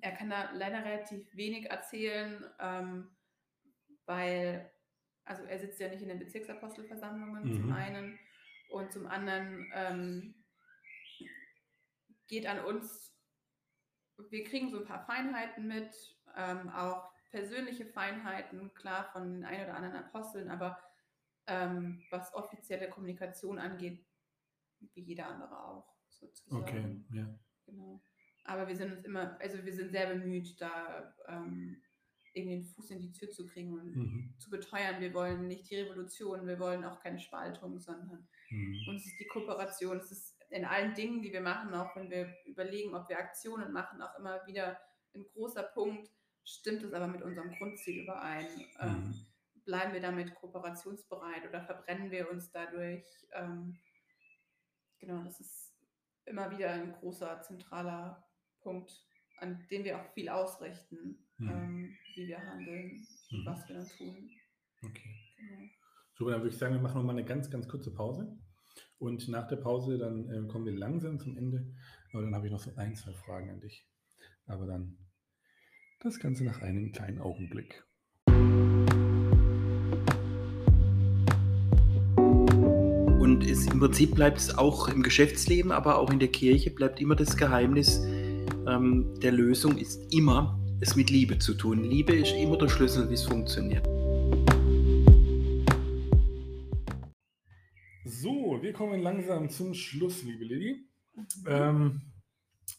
Er kann da leider relativ wenig erzählen, ähm, weil, also er sitzt ja nicht in den Bezirksapostelversammlungen zum Mhm. einen und zum anderen ähm, geht an uns, wir kriegen so ein paar Feinheiten mit, ähm, auch persönliche Feinheiten, klar von den ein oder anderen Aposteln, aber ähm, was offizielle Kommunikation angeht, wie jeder andere auch sozusagen. Okay, ja. Genau. Aber wir sind uns immer, also wir sind sehr bemüht, da ähm, irgendwie den Fuß in die Tür zu kriegen und Mhm. zu beteuern. Wir wollen nicht die Revolution, wir wollen auch keine Spaltung, sondern Mhm. uns ist die Kooperation, es ist in allen Dingen, die wir machen, auch wenn wir überlegen, ob wir Aktionen machen, auch immer wieder ein großer Punkt, stimmt es aber mit unserem Grundziel überein? Ähm, Mhm. bleiben wir damit kooperationsbereit oder verbrennen wir uns dadurch? Ähm, genau, das ist immer wieder ein großer, zentraler Punkt, an dem wir auch viel ausrichten, Mhm. ähm, wie wir handeln Mhm. was wir dann tun. Okay. Genau. So, dann würde ich sagen, wir machen noch mal eine ganz, ganz kurze Pause. Und nach der Pause, dann äh, kommen wir langsam zum Ende. Aber dann habe ich noch so ein, zwei Fragen an dich. Aber dann das Ganze nach einem kleinen Augenblick. Und es, im Prinzip bleibt es auch im Geschäftsleben, aber auch in der Kirche bleibt immer das Geheimnis ähm, der Lösung ist immer es mit Liebe zu tun. Liebe ist immer der Schlüssel, wie es funktioniert. So, wir kommen langsam zum Schluss, liebe Lilly. Mhm. Ähm,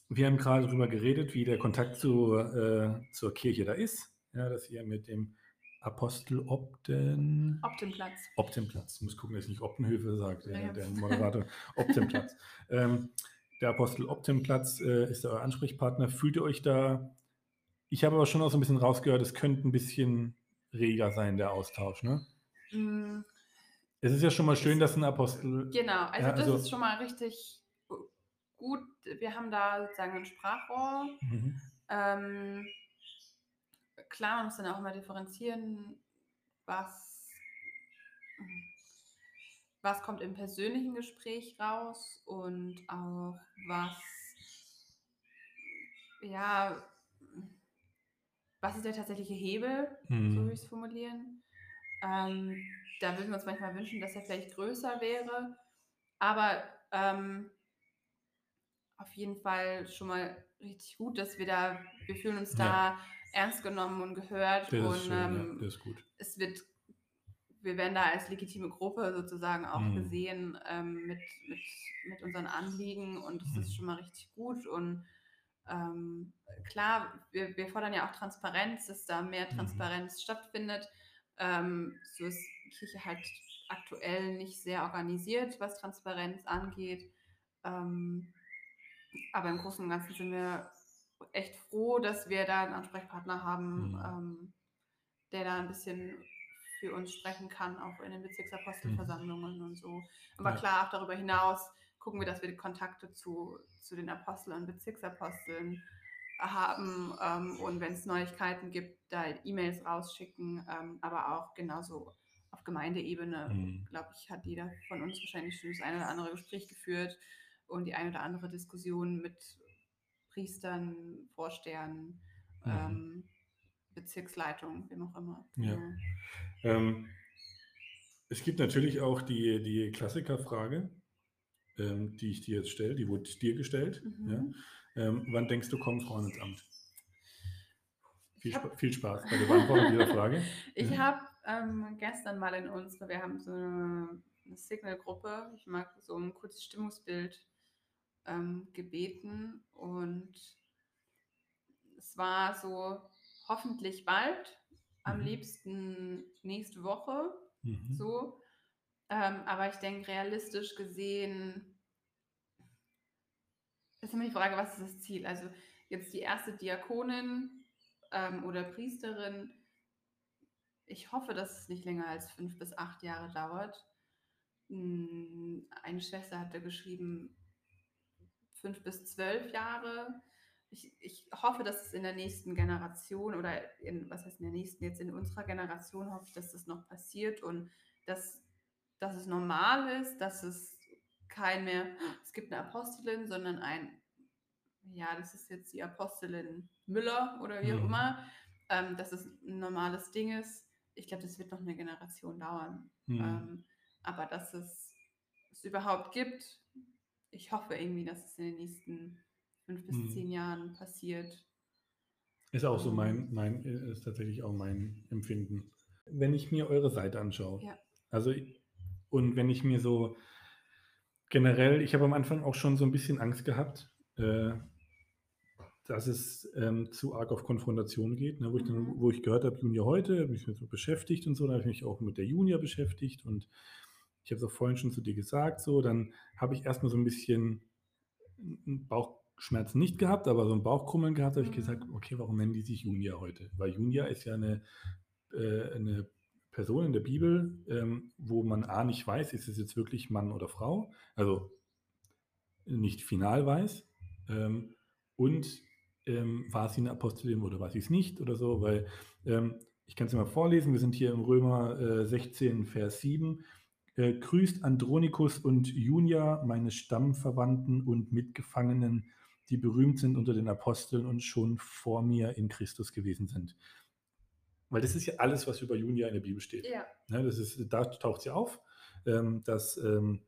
wir haben gerade darüber geredet, wie der Kontakt zu, äh, zur Kirche da ist. Ja, dass ihr mit dem Apostel Obden. Optenplatz. Optenplatz. Ich muss gucken, dass ich nicht Optenhöfe sagt, der, Ja. der Moderator. Optenplatz. ähm, der Apostel Optenplatz äh, ist euer Ansprechpartner. Fühlt ihr euch da? Ich habe aber schon auch so ein bisschen rausgehört, es könnte ein bisschen reger sein, der Austausch. Ne? Mm, Es ist ja schon mal schön, dass ein Apostel. Genau, also Ja, das also- ist schon mal richtig gut. Wir haben da sozusagen ein Sprachrohr. Mhm. Ähm, klar, man muss dann auch mal differenzieren, was, was kommt im persönlichen Gespräch raus und auch was, ja, was ist der tatsächliche Hebel, Mhm. so würde ich es formulieren. Ähm, da würden wir uns manchmal wünschen, dass er vielleicht größer wäre, aber ähm, auf jeden Fall schon mal richtig gut, dass wir da, wir fühlen uns Ja. da ernst genommen und gehört Das und ist schön, ja, ähm, das ist gut. es wird, wir werden da als legitime Gruppe sozusagen auch Mhm. gesehen ähm, mit, mit, mit unseren Anliegen und das Mhm. ist schon mal richtig gut und ähm, klar, wir, wir fordern ja auch Transparenz, dass da mehr Mhm. Transparenz stattfindet. Ähm, so ist Kirche halt aktuell nicht sehr organisiert, was Transparenz angeht. Ähm, aber im Großen und Ganzen sind wir echt froh, dass wir da einen Ansprechpartner haben, Mhm. ähm, der da ein bisschen für uns sprechen kann, auch in den Bezirksapostelversammlungen und so. Aber Ja. klar, auch darüber hinaus gucken wir, dass wir die Kontakte zu, zu den Aposteln und Bezirksaposteln haben ähm, und wenn es Neuigkeiten gibt, da E-Mails rausschicken, ähm, aber auch genauso auf Gemeindeebene, Mhm. glaube ich, hat jeder von uns wahrscheinlich schon das eine oder andere Gespräch geführt und die eine oder andere Diskussion mit Priestern, Vorstehern, Mhm. ähm, Bezirksleitung, wem auch immer. Ja. Ähm, es gibt natürlich auch die, die Klassikerfrage, ähm, die ich dir jetzt stelle, die wurde dir gestellt. Mhm. Ja? Ähm, wann denkst du, kommen Frauen ins Amt? Viel, hab- viel Spaß bei der Beantwortung dieser Frage. Ich Ja. habe ähm, gestern mal in unsere, wir haben so eine, eine Signal-Gruppe, ich mag so ein kurzes Stimmungsbild ähm, gebeten und es war so hoffentlich bald, am Mhm. liebsten nächste Woche, Mhm. so. Ähm, aber ich denke, realistisch gesehen ist immer die Frage, was ist das Ziel? Also jetzt die erste Diakonin ähm, oder Priesterin, ich hoffe, dass es nicht länger als fünf bis acht Jahre dauert. Mm, Eine Schwester hatte geschrieben, fünf bis zwölf Jahre. Ich, ich hoffe, dass es in der nächsten Generation oder in, was heißt in der nächsten, jetzt in unserer Generation hoffe ich, dass das noch passiert und dass, dass es normal ist, dass es kein mehr, es gibt eine Apostelin, sondern ein, ja, das ist jetzt die Apostelin Müller oder wie auch Mhm. immer, ähm, dass es ein normales Ding ist. Ich glaube, das wird noch eine Generation dauern. Mhm. Ähm, aber dass es es überhaupt gibt, ich hoffe irgendwie, dass es in den nächsten fünf bis Mhm. zehn Jahren passiert. Ist auch so mein, mein, ist tatsächlich auch mein Empfinden. Wenn ich mir eure Seite anschaue, Ja. also und wenn ich mir so generell, ich habe am Anfang auch schon so ein bisschen Angst gehabt, äh, dass es ähm, zu arg auf Konfrontation geht, ne, wo, ich dann, Mhm. wo ich gehört habe, Junior heute, habe ich mich so beschäftigt und so, da habe ich mich auch mit der Junior beschäftigt und ich habe es auch vorhin schon zu dir gesagt, so, dann habe ich erstmal so ein bisschen einen Bauchschmerzen nicht gehabt, aber so ein Bauchkrummeln gehabt, habe ich Mhm. gesagt, okay, warum nennen die sich Junia heute? Weil Junia ist ja eine, äh, eine Person in der Bibel, ähm, wo man A nicht weiß, ist es jetzt wirklich Mann oder Frau, also nicht final weiß, ähm, und ähm, war sie eine Apostelin oder war sie es nicht oder so, weil ähm, ich kann es mal vorlesen, wir sind hier im Römer äh, 16, Vers 7. Äh, grüßt Andronikus und Junia, meine Stammverwandten und Mitgefangenen, die berühmt sind unter den Aposteln und schon vor mir in Christus gewesen sind. Weil das ist ja alles, was über Junia in der Bibel steht. Ja. Ne, das ist, da taucht sie auf, ähm, dass, ähm,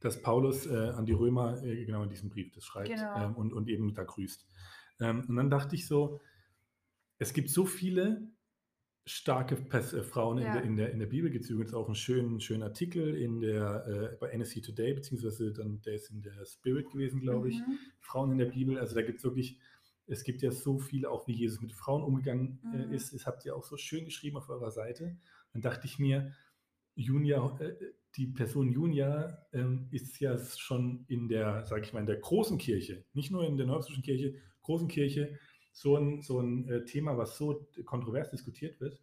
dass Paulus äh, an die Römer äh, genau in diesem Brief das schreibt Genau. ähm, und, und eben da grüßt. Und dann dachte ich so, es gibt so viele starke Pers äh, Frauen in, Ja. der, in, der, in der Bibel. Gibt es übrigens auch einen schönen, schönen Artikel in der, äh, bei NSC Today, beziehungsweise dann, der ist in der Spirit gewesen, glaube ich. Mhm. Frauen in der Bibel. Also da gibt es wirklich, es gibt ja so viel, auch wie Jesus mit Frauen umgegangen äh, Mhm. ist. Das habt ihr auch so schön geschrieben auf eurer Seite. Dann dachte ich mir, Junia, äh, die Person Junia ähm, ist ja schon in der, sage ich mal, in der großen Kirche, nicht nur in der neupzischen Kirche, großen Kirche, so ein, so ein äh, Thema, was so kontrovers diskutiert wird.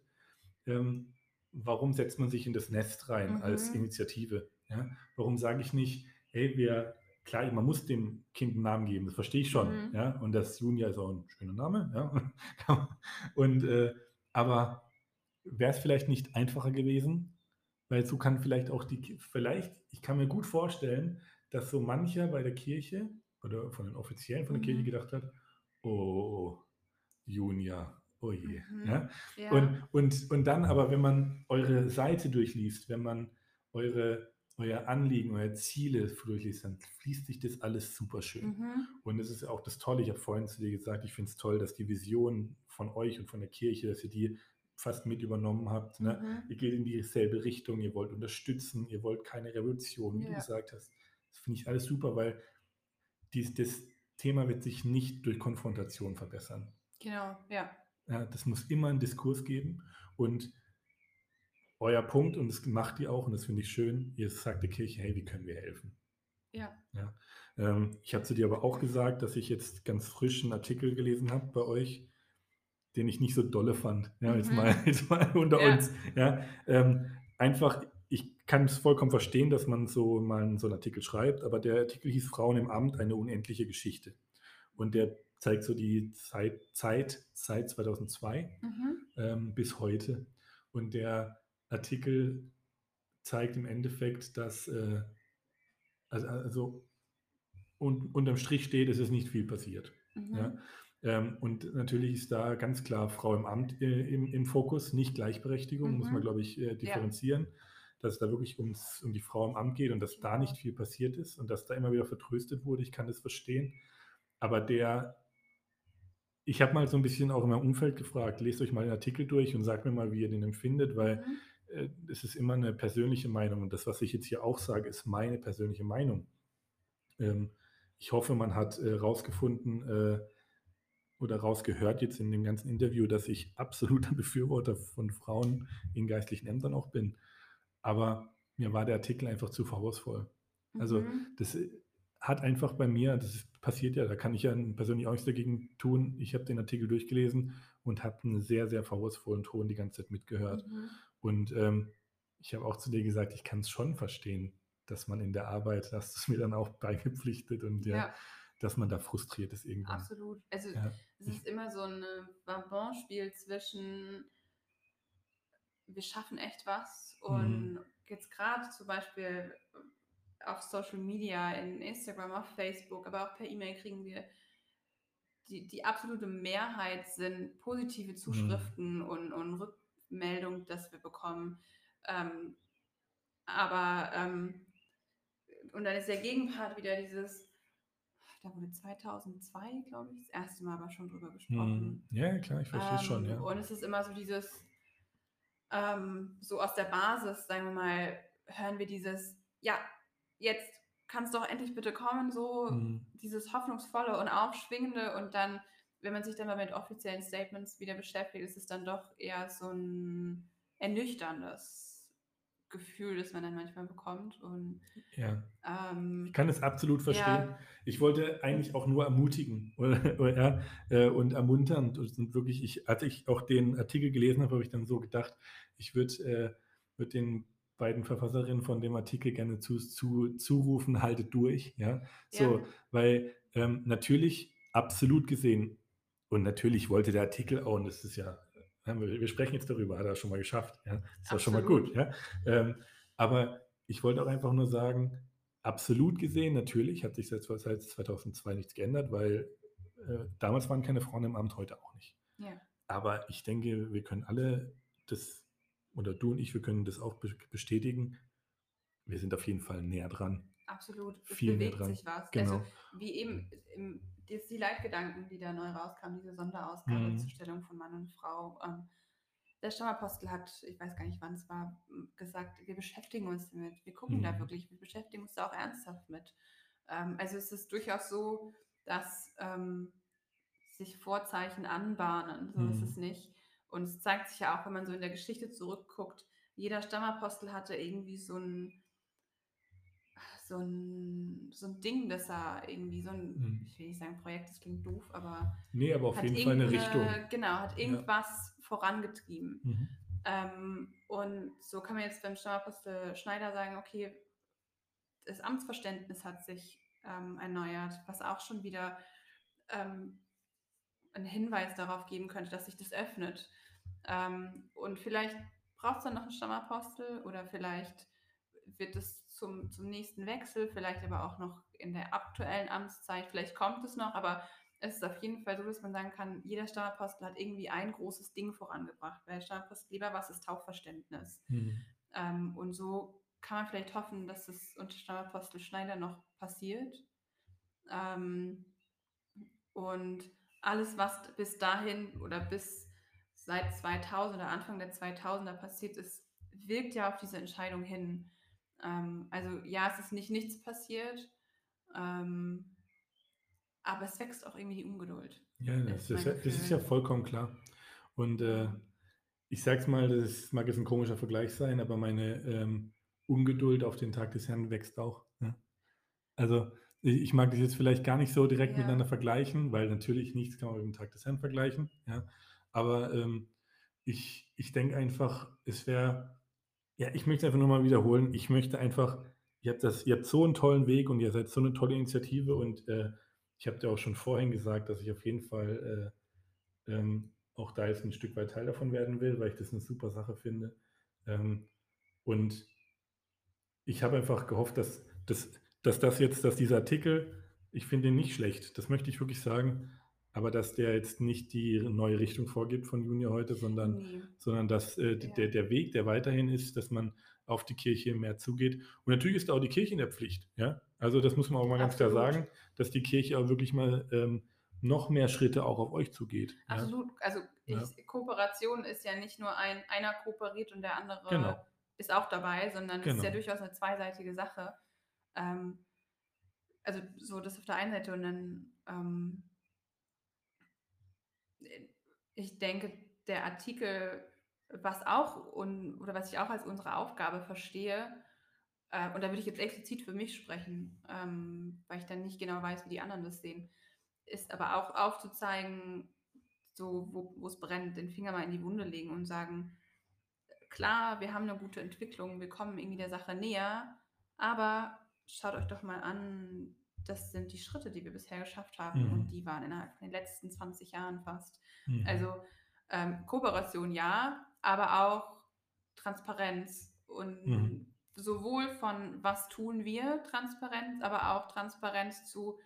Ähm, warum setzt man sich in das Nest rein Mhm. als Initiative? Ja? Warum sage ich nicht, hey, wir, klar, man muss dem Kind einen Namen geben, das verstehe ich schon. Mhm. Ja? Und das Junia ist auch ein schöner Name. Ja? Und, äh, aber wäre es vielleicht nicht einfacher gewesen, weil so kann vielleicht auch die, vielleicht, ich kann mir gut vorstellen, dass so mancher bei der Kirche oder von den Offiziellen von der Kirche Mhm. gedacht hat, oh, Junia, oh je. Mhm. Ja? Ja. Und, und, und dann aber, wenn man eure Seite durchliest, wenn man eure, euer Anliegen, eure Ziele durchliest, dann fließt sich das alles super schön. Mhm. Und es ist auch das Tolle, ich habe vorhin zu dir gesagt, ich finde es toll, dass die Vision von euch und von der Kirche, dass ihr die fast mit übernommen habt. Ne? Mhm. Ihr geht in dieselbe Richtung, ihr wollt unterstützen, ihr wollt keine Revolution, wie du Ja. gesagt hast. Das finde ich alles super, weil dies, das Thema wird sich nicht durch Konfrontation verbessern. Genau, ja. Ja, das muss immer einen Diskurs geben und euer Punkt, und das macht ihr auch, und das finde ich schön, ihr sagt der Kirche, hey, wie können wir helfen? Ja. Ja. Ähm, ich habe zu dir aber auch gesagt, dass ich jetzt ganz frisch einen Artikel gelesen habe bei euch, den ich nicht so dolle fand. Ja, jetzt, Mhm. mal, jetzt mal unter Ja. uns. Ja, ähm, einfach, kann es vollkommen verstehen, dass man so mal so einen Artikel schreibt, aber der Artikel hieß Frauen im Amt, eine unendliche Geschichte. Und der zeigt so die Zeit, Zeit seit 2002 Mhm. ähm, bis heute. Und der Artikel zeigt im Endeffekt, dass äh, also, also un, unterm Strich steht, es ist nicht viel passiert. Mhm. Ja? Ähm, und natürlich ist da ganz klar Frau im Amt äh, im, im Fokus, nicht Gleichberechtigung, muss Mhm. man, glaube ich, äh, differenzieren. Dass es da wirklich ums, um die Frau im Amt geht und dass da nicht viel passiert ist und dass da immer wieder vertröstet wurde. Ich kann das verstehen. Aber der, ich habe mal so ein bisschen auch in meinem Umfeld gefragt, lest euch mal den Artikel durch und sagt mir mal, wie ihr den empfindet, weil Mhm. äh, es ist immer eine persönliche Meinung und das, was ich jetzt hier auch sage, ist meine persönliche Meinung. Ähm, ich hoffe, man hat äh, rausgefunden äh, oder rausgehört jetzt in dem ganzen Interview, dass ich absoluter Befürworter von Frauen in geistlichen Ämtern auch bin. Aber mir war der Artikel einfach zu vorwurfsvoll. Also Mhm. das äh, hat einfach bei mir, das ist, passiert ja, da kann ich ja persönlich auch nichts dagegen tun. Ich habe den Artikel durchgelesen und habe einen sehr, sehr vorwurfsvollen Ton die ganze Zeit mitgehört. Mhm. Und ähm, ich habe auch zu dir gesagt, ich kann es schon verstehen, dass man in der Arbeit, hast du es mir dann auch beigepflichtet und ja, Ja. dass man da frustriert ist irgendwann. Absolut. Also Ja. es ist immer so ein Bonbonspiel zwischen wir schaffen echt was und Mhm. jetzt gerade zum Beispiel auf Social Media, in Instagram, auf Facebook, aber auch per E-Mail kriegen wir die, die absolute Mehrheit sind positive Mhm. Zuschriften und, und Rückmeldungen, dass wir bekommen. Ähm, aber ähm, und dann ist der Gegenpart wieder dieses, da wurde 2002, glaube ich, das erste Mal aber schon drüber gesprochen. Mhm. Ja, klar, ich verstehe es schon, Ähm, ja. Und es ist immer so dieses, ähm, so aus der Basis, sagen wir mal, hören wir dieses, ja, jetzt kannst doch endlich bitte kommen, so Mhm. dieses hoffnungsvolle und aufschwingende und dann, wenn man sich dann mal mit offiziellen Statements wieder beschäftigt, ist es dann doch eher so ein ernüchterndes Gefühl, das man dann manchmal bekommt und ja. ähm, Ich kann es absolut verstehen. Ja. Ich wollte eigentlich auch nur ermutigen oder, oder, äh, und ermuntern. Und wirklich, ich, als ich auch den Artikel gelesen habe, habe ich dann so gedacht, ich würde äh, würd den beiden Verfasserinnen von dem Artikel gerne zu, zu, zurufen, haltet durch. Ja, so, Ja. weil ähm, natürlich absolut gesehen und natürlich wollte der Artikel auch, und das ist ja, wir, wir sprechen jetzt darüber, hat er schon mal geschafft. Ja, ist doch schon mal gut. Ja, ähm, aber ich wollte auch einfach nur sagen, absolut gesehen, natürlich hat sich seit, seit 2002 nichts geändert, weil äh, damals waren keine Frauen im Amt, heute auch nicht. ja, Aber ich denke, wir können alle das, oder du und ich, wir können das auch be- bestätigen. Wir sind auf jeden Fall näher dran. absolut. Es Viel näher bewegt dran. sich was. Genau. Also wie eben im, jetzt die Leitgedanken, die da neu rauskamen, diese Sonderausgabe Mhm. zur Stellung von Mann und Frau. Ähm, der Stammapostel hat, ich weiß gar nicht wann es war, gesagt, wir beschäftigen uns damit. Wir gucken da Mhm. wirklich, wir beschäftigen uns da auch ernsthaft mit. Ähm, also es ist durchaus so, dass ähm, sich Vorzeichen anbahnen. So ist Mhm. es nicht. Und es zeigt sich ja auch, wenn man so in der Geschichte zurückguckt, jeder Stammapostel hatte irgendwie so ein so ein, so ein Ding, dass er irgendwie so ein, Mhm. ich will nicht sagen Projekt, das klingt doof, aber Nee, aber auf hat jeden Fall eine Richtung. Genau, hat irgendwas vorangetrieben. Mhm. Ähm, und so kann man jetzt beim Stammapostel Schneider sagen, okay, das Amtsverständnis hat sich ähm, erneuert, was auch schon wieder ähm, einen Hinweis darauf geben könnte, dass sich das öffnet. Ähm, und vielleicht braucht es dann noch einen Stammapostel oder vielleicht wird es zum, zum nächsten Wechsel, vielleicht aber auch noch in der aktuellen Amtszeit, vielleicht kommt es noch, aber es ist auf jeden Fall so, dass man sagen kann, jeder Stammapostel hat irgendwie ein großes Ding vorangebracht, weil Stammapostel lieber was ist Taufverständnis. Mhm. Ähm, und so kann man vielleicht hoffen, dass es unter Stammapostel Schneider noch passiert. Ähm, und alles, was bis dahin oder bis seit 2000 oder Anfang der 2000er passiert ist, wirkt ja auf diese Entscheidung hin. Ähm, also ja, es ist nicht nichts passiert, ähm, aber es wächst auch irgendwie die Ungeduld. Ja, das, ist, das ist, ja vollkommen klar. Und äh, ich sag's mal, das mag jetzt ein komischer Vergleich sein, aber meine ähm, Ungeduld auf den Tag des Herrn wächst auch. Ja? Also ich mag das jetzt vielleicht gar nicht so direkt ja. miteinander vergleichen, weil natürlich nichts kann man mit dem Tag des Herrn vergleichen. Ja? Aber ähm, ich, ich denke einfach, es wäre, ja, ich möchte es einfach nur mal wiederholen. Ich möchte einfach, ihr habt, das, ihr habt so einen tollen Weg und ihr seid so eine tolle Initiative und äh, ich habe dir auch schon vorhin gesagt, dass ich auf jeden Fall äh, ähm, auch da jetzt ein Stück weit Teil davon werden will, weil ich das eine super Sache finde. Ähm, und ich habe einfach gehofft, dass, dass, dass das jetzt, dass dieser Artikel, ich finde ihn nicht schlecht, das möchte ich wirklich sagen, aber dass der jetzt nicht die neue Richtung vorgibt von Junior heute, sondern, nee. sondern dass äh, ja. der, der Weg, der weiterhin ist, dass man auf die Kirche mehr zugeht. Und natürlich ist auch die Kirche in der Pflicht. Ja? Also das muss man auch mal Absolut. ganz klar sagen, dass die Kirche auch wirklich mal ähm, noch mehr Schritte auch auf euch zugeht. Absolut. Ja? Also ich, ja. Kooperation ist ja nicht nur ein, einer kooperiert und der andere genau. ist auch dabei, sondern genau. es ist ja genau. durchaus eine zweiseitige Sache. Ähm, also so das auf der einen Seite und dann ähm, ich denke, der Artikel, was auch un, oder was ich auch als unsere Aufgabe verstehe, äh, und da würde ich jetzt explizit für mich sprechen, ähm, weil ich dann nicht genau weiß, wie die anderen das sehen, ist aber auch aufzuzeigen, so wo es brennt, den Finger mal in die Wunde legen und sagen, klar, wir haben eine gute Entwicklung, wir kommen irgendwie der Sache näher, aber schaut euch doch mal an, das sind die Schritte, die wir bisher geschafft haben. Mhm. Und die waren innerhalb von den letzten 20 Jahren fast. Mhm. Also ähm, Kooperation ja, aber auch Transparenz und mhm. sowohl von was tun wir Transparenz, aber auch Transparenz zu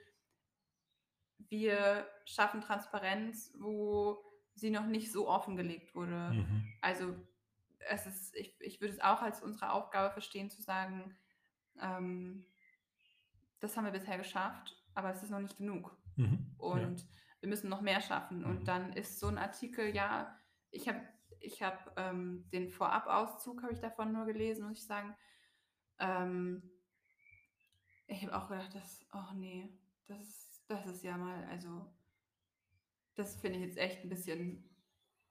wir schaffen Transparenz, wo sie noch nicht so offengelegt wurde. Mhm. Also es ist, ich, ich würde es auch als unsere Aufgabe verstehen, zu sagen, ähm, das haben wir bisher geschafft, aber es ist noch nicht genug. Mhm, und ja. wir müssen noch mehr schaffen. Und mhm. dann ist so ein Artikel, ja, ich habe ich hab, ähm, den Vorab-Auszug, habe ich davon nur gelesen, muss ich sagen. Ähm, ich habe auch gedacht, dass, oh nee, das, das ist ja mal, also, das finde ich jetzt echt ein bisschen,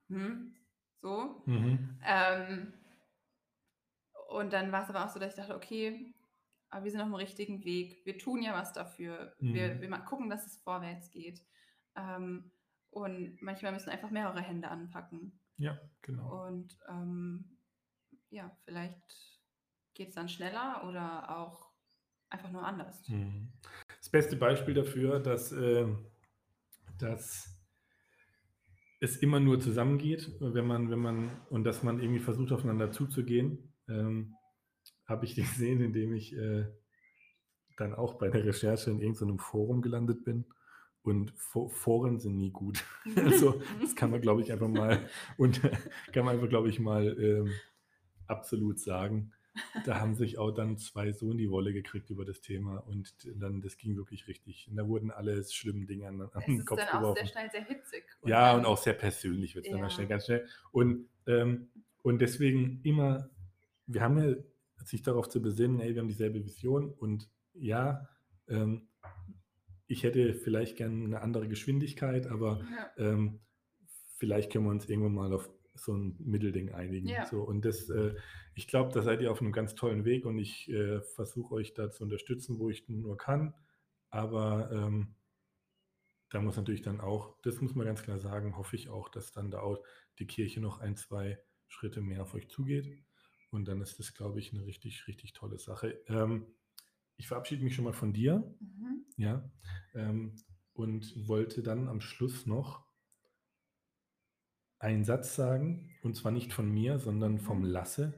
hm, so. Mhm. Ähm, und dann war es aber auch so, dass ich dachte, okay, aber wir sind auf dem richtigen Weg. Wir tun ja was dafür. Mhm. Wir, wir gucken, dass es vorwärts geht. Ähm, und manchmal müssen einfach mehrere Hände anpacken. Ja, genau. Und ähm, ja, vielleicht geht es dann schneller oder auch einfach nur anders. Mhm. Das beste Beispiel dafür, dass, äh, dass es immer nur zusammengeht, wenn man, wenn man, und dass man irgendwie versucht, aufeinander zuzugehen. Ähm, habe ich gesehen, indem ich äh, dann auch bei der Recherche in irgendeinem Forum gelandet bin. Und Foren sind nie gut. also das kann man, glaube ich, einfach mal und kann man einfach, glaube ich, mal ähm, absolut sagen. Da haben sich auch dann zwei so in die Wolle gekriegt über das Thema und dann, das ging wirklich richtig. Und da wurden alle schlimmen Dinge an, an den Kopf geworfen. dann auch sehr schnell sehr hitzig. Und ja, und auch sehr persönlich wird es ja. dann schnell, ganz schnell. Und, ähm, und deswegen immer, wir haben ja sich darauf zu besinnen, ey, wir haben dieselbe Vision und ja, ähm, ich hätte vielleicht gerne eine andere Geschwindigkeit, aber ja. ähm, vielleicht können wir uns irgendwann mal auf so ein Mittelding einigen. Ja. So, und das, äh, ich glaube, da seid ihr auf einem ganz tollen Weg und ich äh, versuche euch da zu unterstützen, wo ich nur kann. Aber ähm, da muss natürlich dann auch, das muss man ganz klar sagen, hoffe ich auch, dass dann da auch die Kirche noch ein, zwei Schritte mehr auf euch zugeht. Und dann ist das, glaube ich, eine richtig, richtig tolle Sache. Ähm, ich verabschiede mich schon mal von dir. Mhm. Ja. Ähm, und wollte dann am Schluss noch einen Satz sagen, und zwar nicht von mir, sondern vom Mhm. Lasse.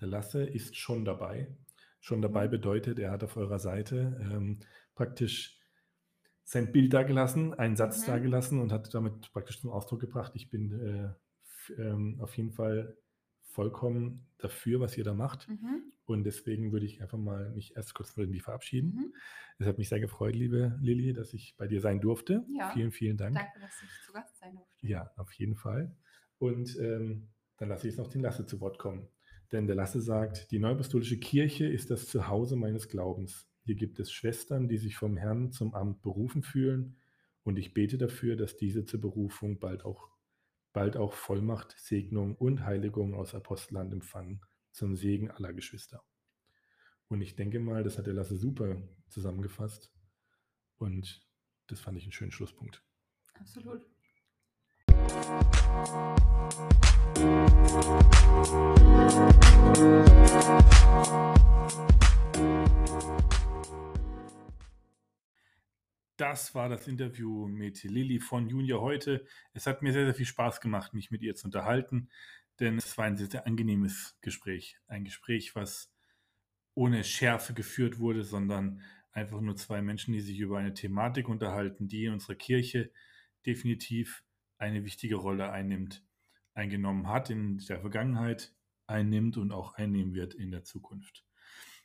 Der Lasse ist schon dabei. Schon dabei Mhm. bedeutet, er hat auf eurer Seite ähm, praktisch sein Bild dagelassen, einen Satz Mhm. dagelassen und hat damit praktisch zum Ausdruck gebracht, ich bin äh, ähm, auf jeden Fall vollkommen dafür, was ihr da macht. Mhm. Und deswegen würde ich einfach mal mich erst kurz von dir verabschieden. Mhm. Es hat mich sehr gefreut, liebe Lilly, dass ich bei dir sein durfte. Ja. Vielen, vielen Dank. Danke, dass ich zu Gast sein durfte. Ja, auf jeden Fall. Und ähm, dann lasse ich jetzt noch den Lasse zu Wort kommen. Denn der Lasse sagt, die Neuapostolische Kirche ist das Zuhause meines Glaubens. Hier gibt es Schwestern, die sich vom Herrn zum Amt berufen fühlen. Und ich bete dafür, dass diese zur Berufung bald auch, bald auch Vollmacht, Segnung und Heiligung aus Apostelland empfangen, zum Segen aller Geschwister. Und ich denke mal, das hat der Lasse super zusammengefasst. Und das fand ich einen schönen Schlusspunkt. Absolut. Das war das Interview mit Lilly von Junior heute. Es hat mir sehr, sehr viel Spaß gemacht, mich mit ihr zu unterhalten, denn es war ein sehr, sehr angenehmes Gespräch. Ein Gespräch, was ohne Schärfe geführt wurde, sondern einfach nur zwei Menschen, die sich über eine Thematik unterhalten, die in unserer Kirche definitiv eine wichtige Rolle einnimmt, eingenommen hat in der Vergangenheit, einnimmt und auch einnehmen wird in der Zukunft.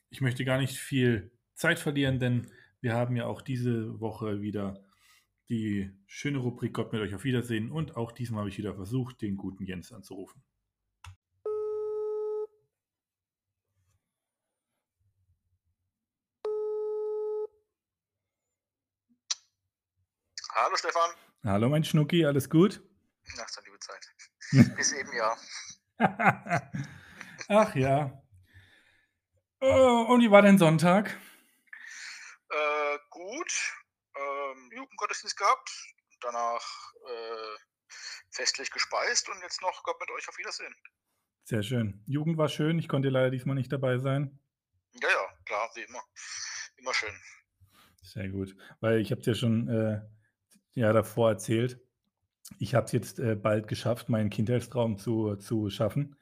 Ich möchte gar nicht viel Zeit verlieren, denn wir haben ja auch diese Woche wieder die schöne Rubrik Gott mit euch auf Wiedersehen und auch diesmal habe ich wieder versucht, den guten Jens anzurufen. Hallo Stefan. Hallo mein Schnucki, alles gut? Nach der liebe Zeit. Bis eben ja. Ach ja. Oh, und wie war dein Sonntag? Äh, gut. Ähm, Jugendgottesdienst gehabt. Danach äh, festlich gespeist und jetzt noch Gott mit euch auf Wiedersehen. Sehr schön. Jugend war schön, ich konnte leider diesmal nicht dabei sein. Ja, ja, klar, wie immer. Immer schön. Sehr gut. Weil ich habe es ja schon äh, ja, davor erzählt. Ich habe es jetzt äh, bald geschafft, meinen Kindheitstraum zu, zu schaffen.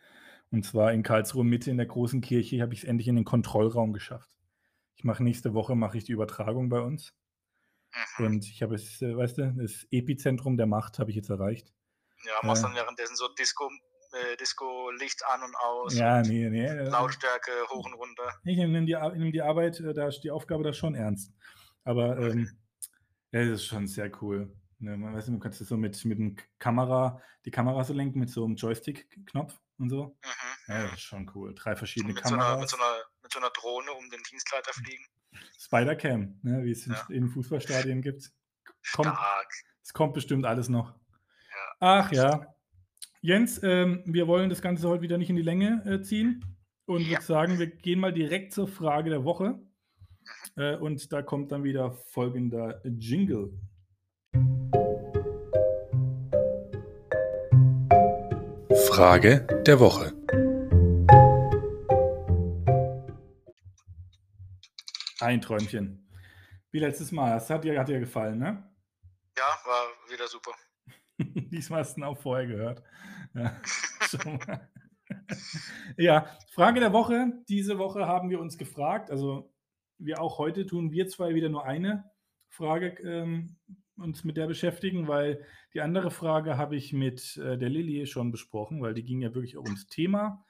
Und zwar in Karlsruhe Mitte in der großen Kirche habe ich es endlich in den Kontrollraum geschafft. Ich mache nächste Woche mache ich die Übertragung bei uns. Mhm. Und ich habe es, äh, weißt du, das Epizentrum der Macht habe ich jetzt erreicht. Ja, machst Ja. dann währenddessen so Disco, äh, Disco Licht an und aus. Ja, und nee, nee. äh, Lautstärke hoch und runter. Ich nehme die, nehm die Arbeit, äh, da ist die Aufgabe da schon ernst. Aber ähm, ja, das ist schon sehr cool. Ne, man weiß nicht, du kannst das so mit, mit dem Kamera, die Kamera so lenken mit so einem Joystick-Knopf und so. Mhm. Ja, das ist schon cool. Drei verschiedene mit, so einer, Kameras. mit, so einer, mit so einer Drohne um den Dienstleiter fliegen. Spider-Cam, ne, wie es in, Ja. in Fußballstadien gibt. Kommt, Stark. es kommt bestimmt alles noch. Ja. Ach ja. Jens, ähm, wir wollen das Ganze heute wieder nicht in die Länge äh, ziehen und Ja. würde sagen, wir gehen mal direkt zur Frage der Woche. Äh, und da kommt dann wieder folgender Jingle. Frage der Woche. Ein Träumchen. Wie letztes Mal. Das hat dir, hat dir gefallen, ne? Ja, war wieder super. Diesmal hast du ihn auch vorher gehört. Ja, ja, Frage der Woche. Diese Woche haben wir uns gefragt, also wir auch heute tun wir zwei wieder nur eine Frage ähm, uns mit der beschäftigen, weil die andere Frage habe ich mit äh, der Lilly schon besprochen, weil die ging ja wirklich auch ums Thema,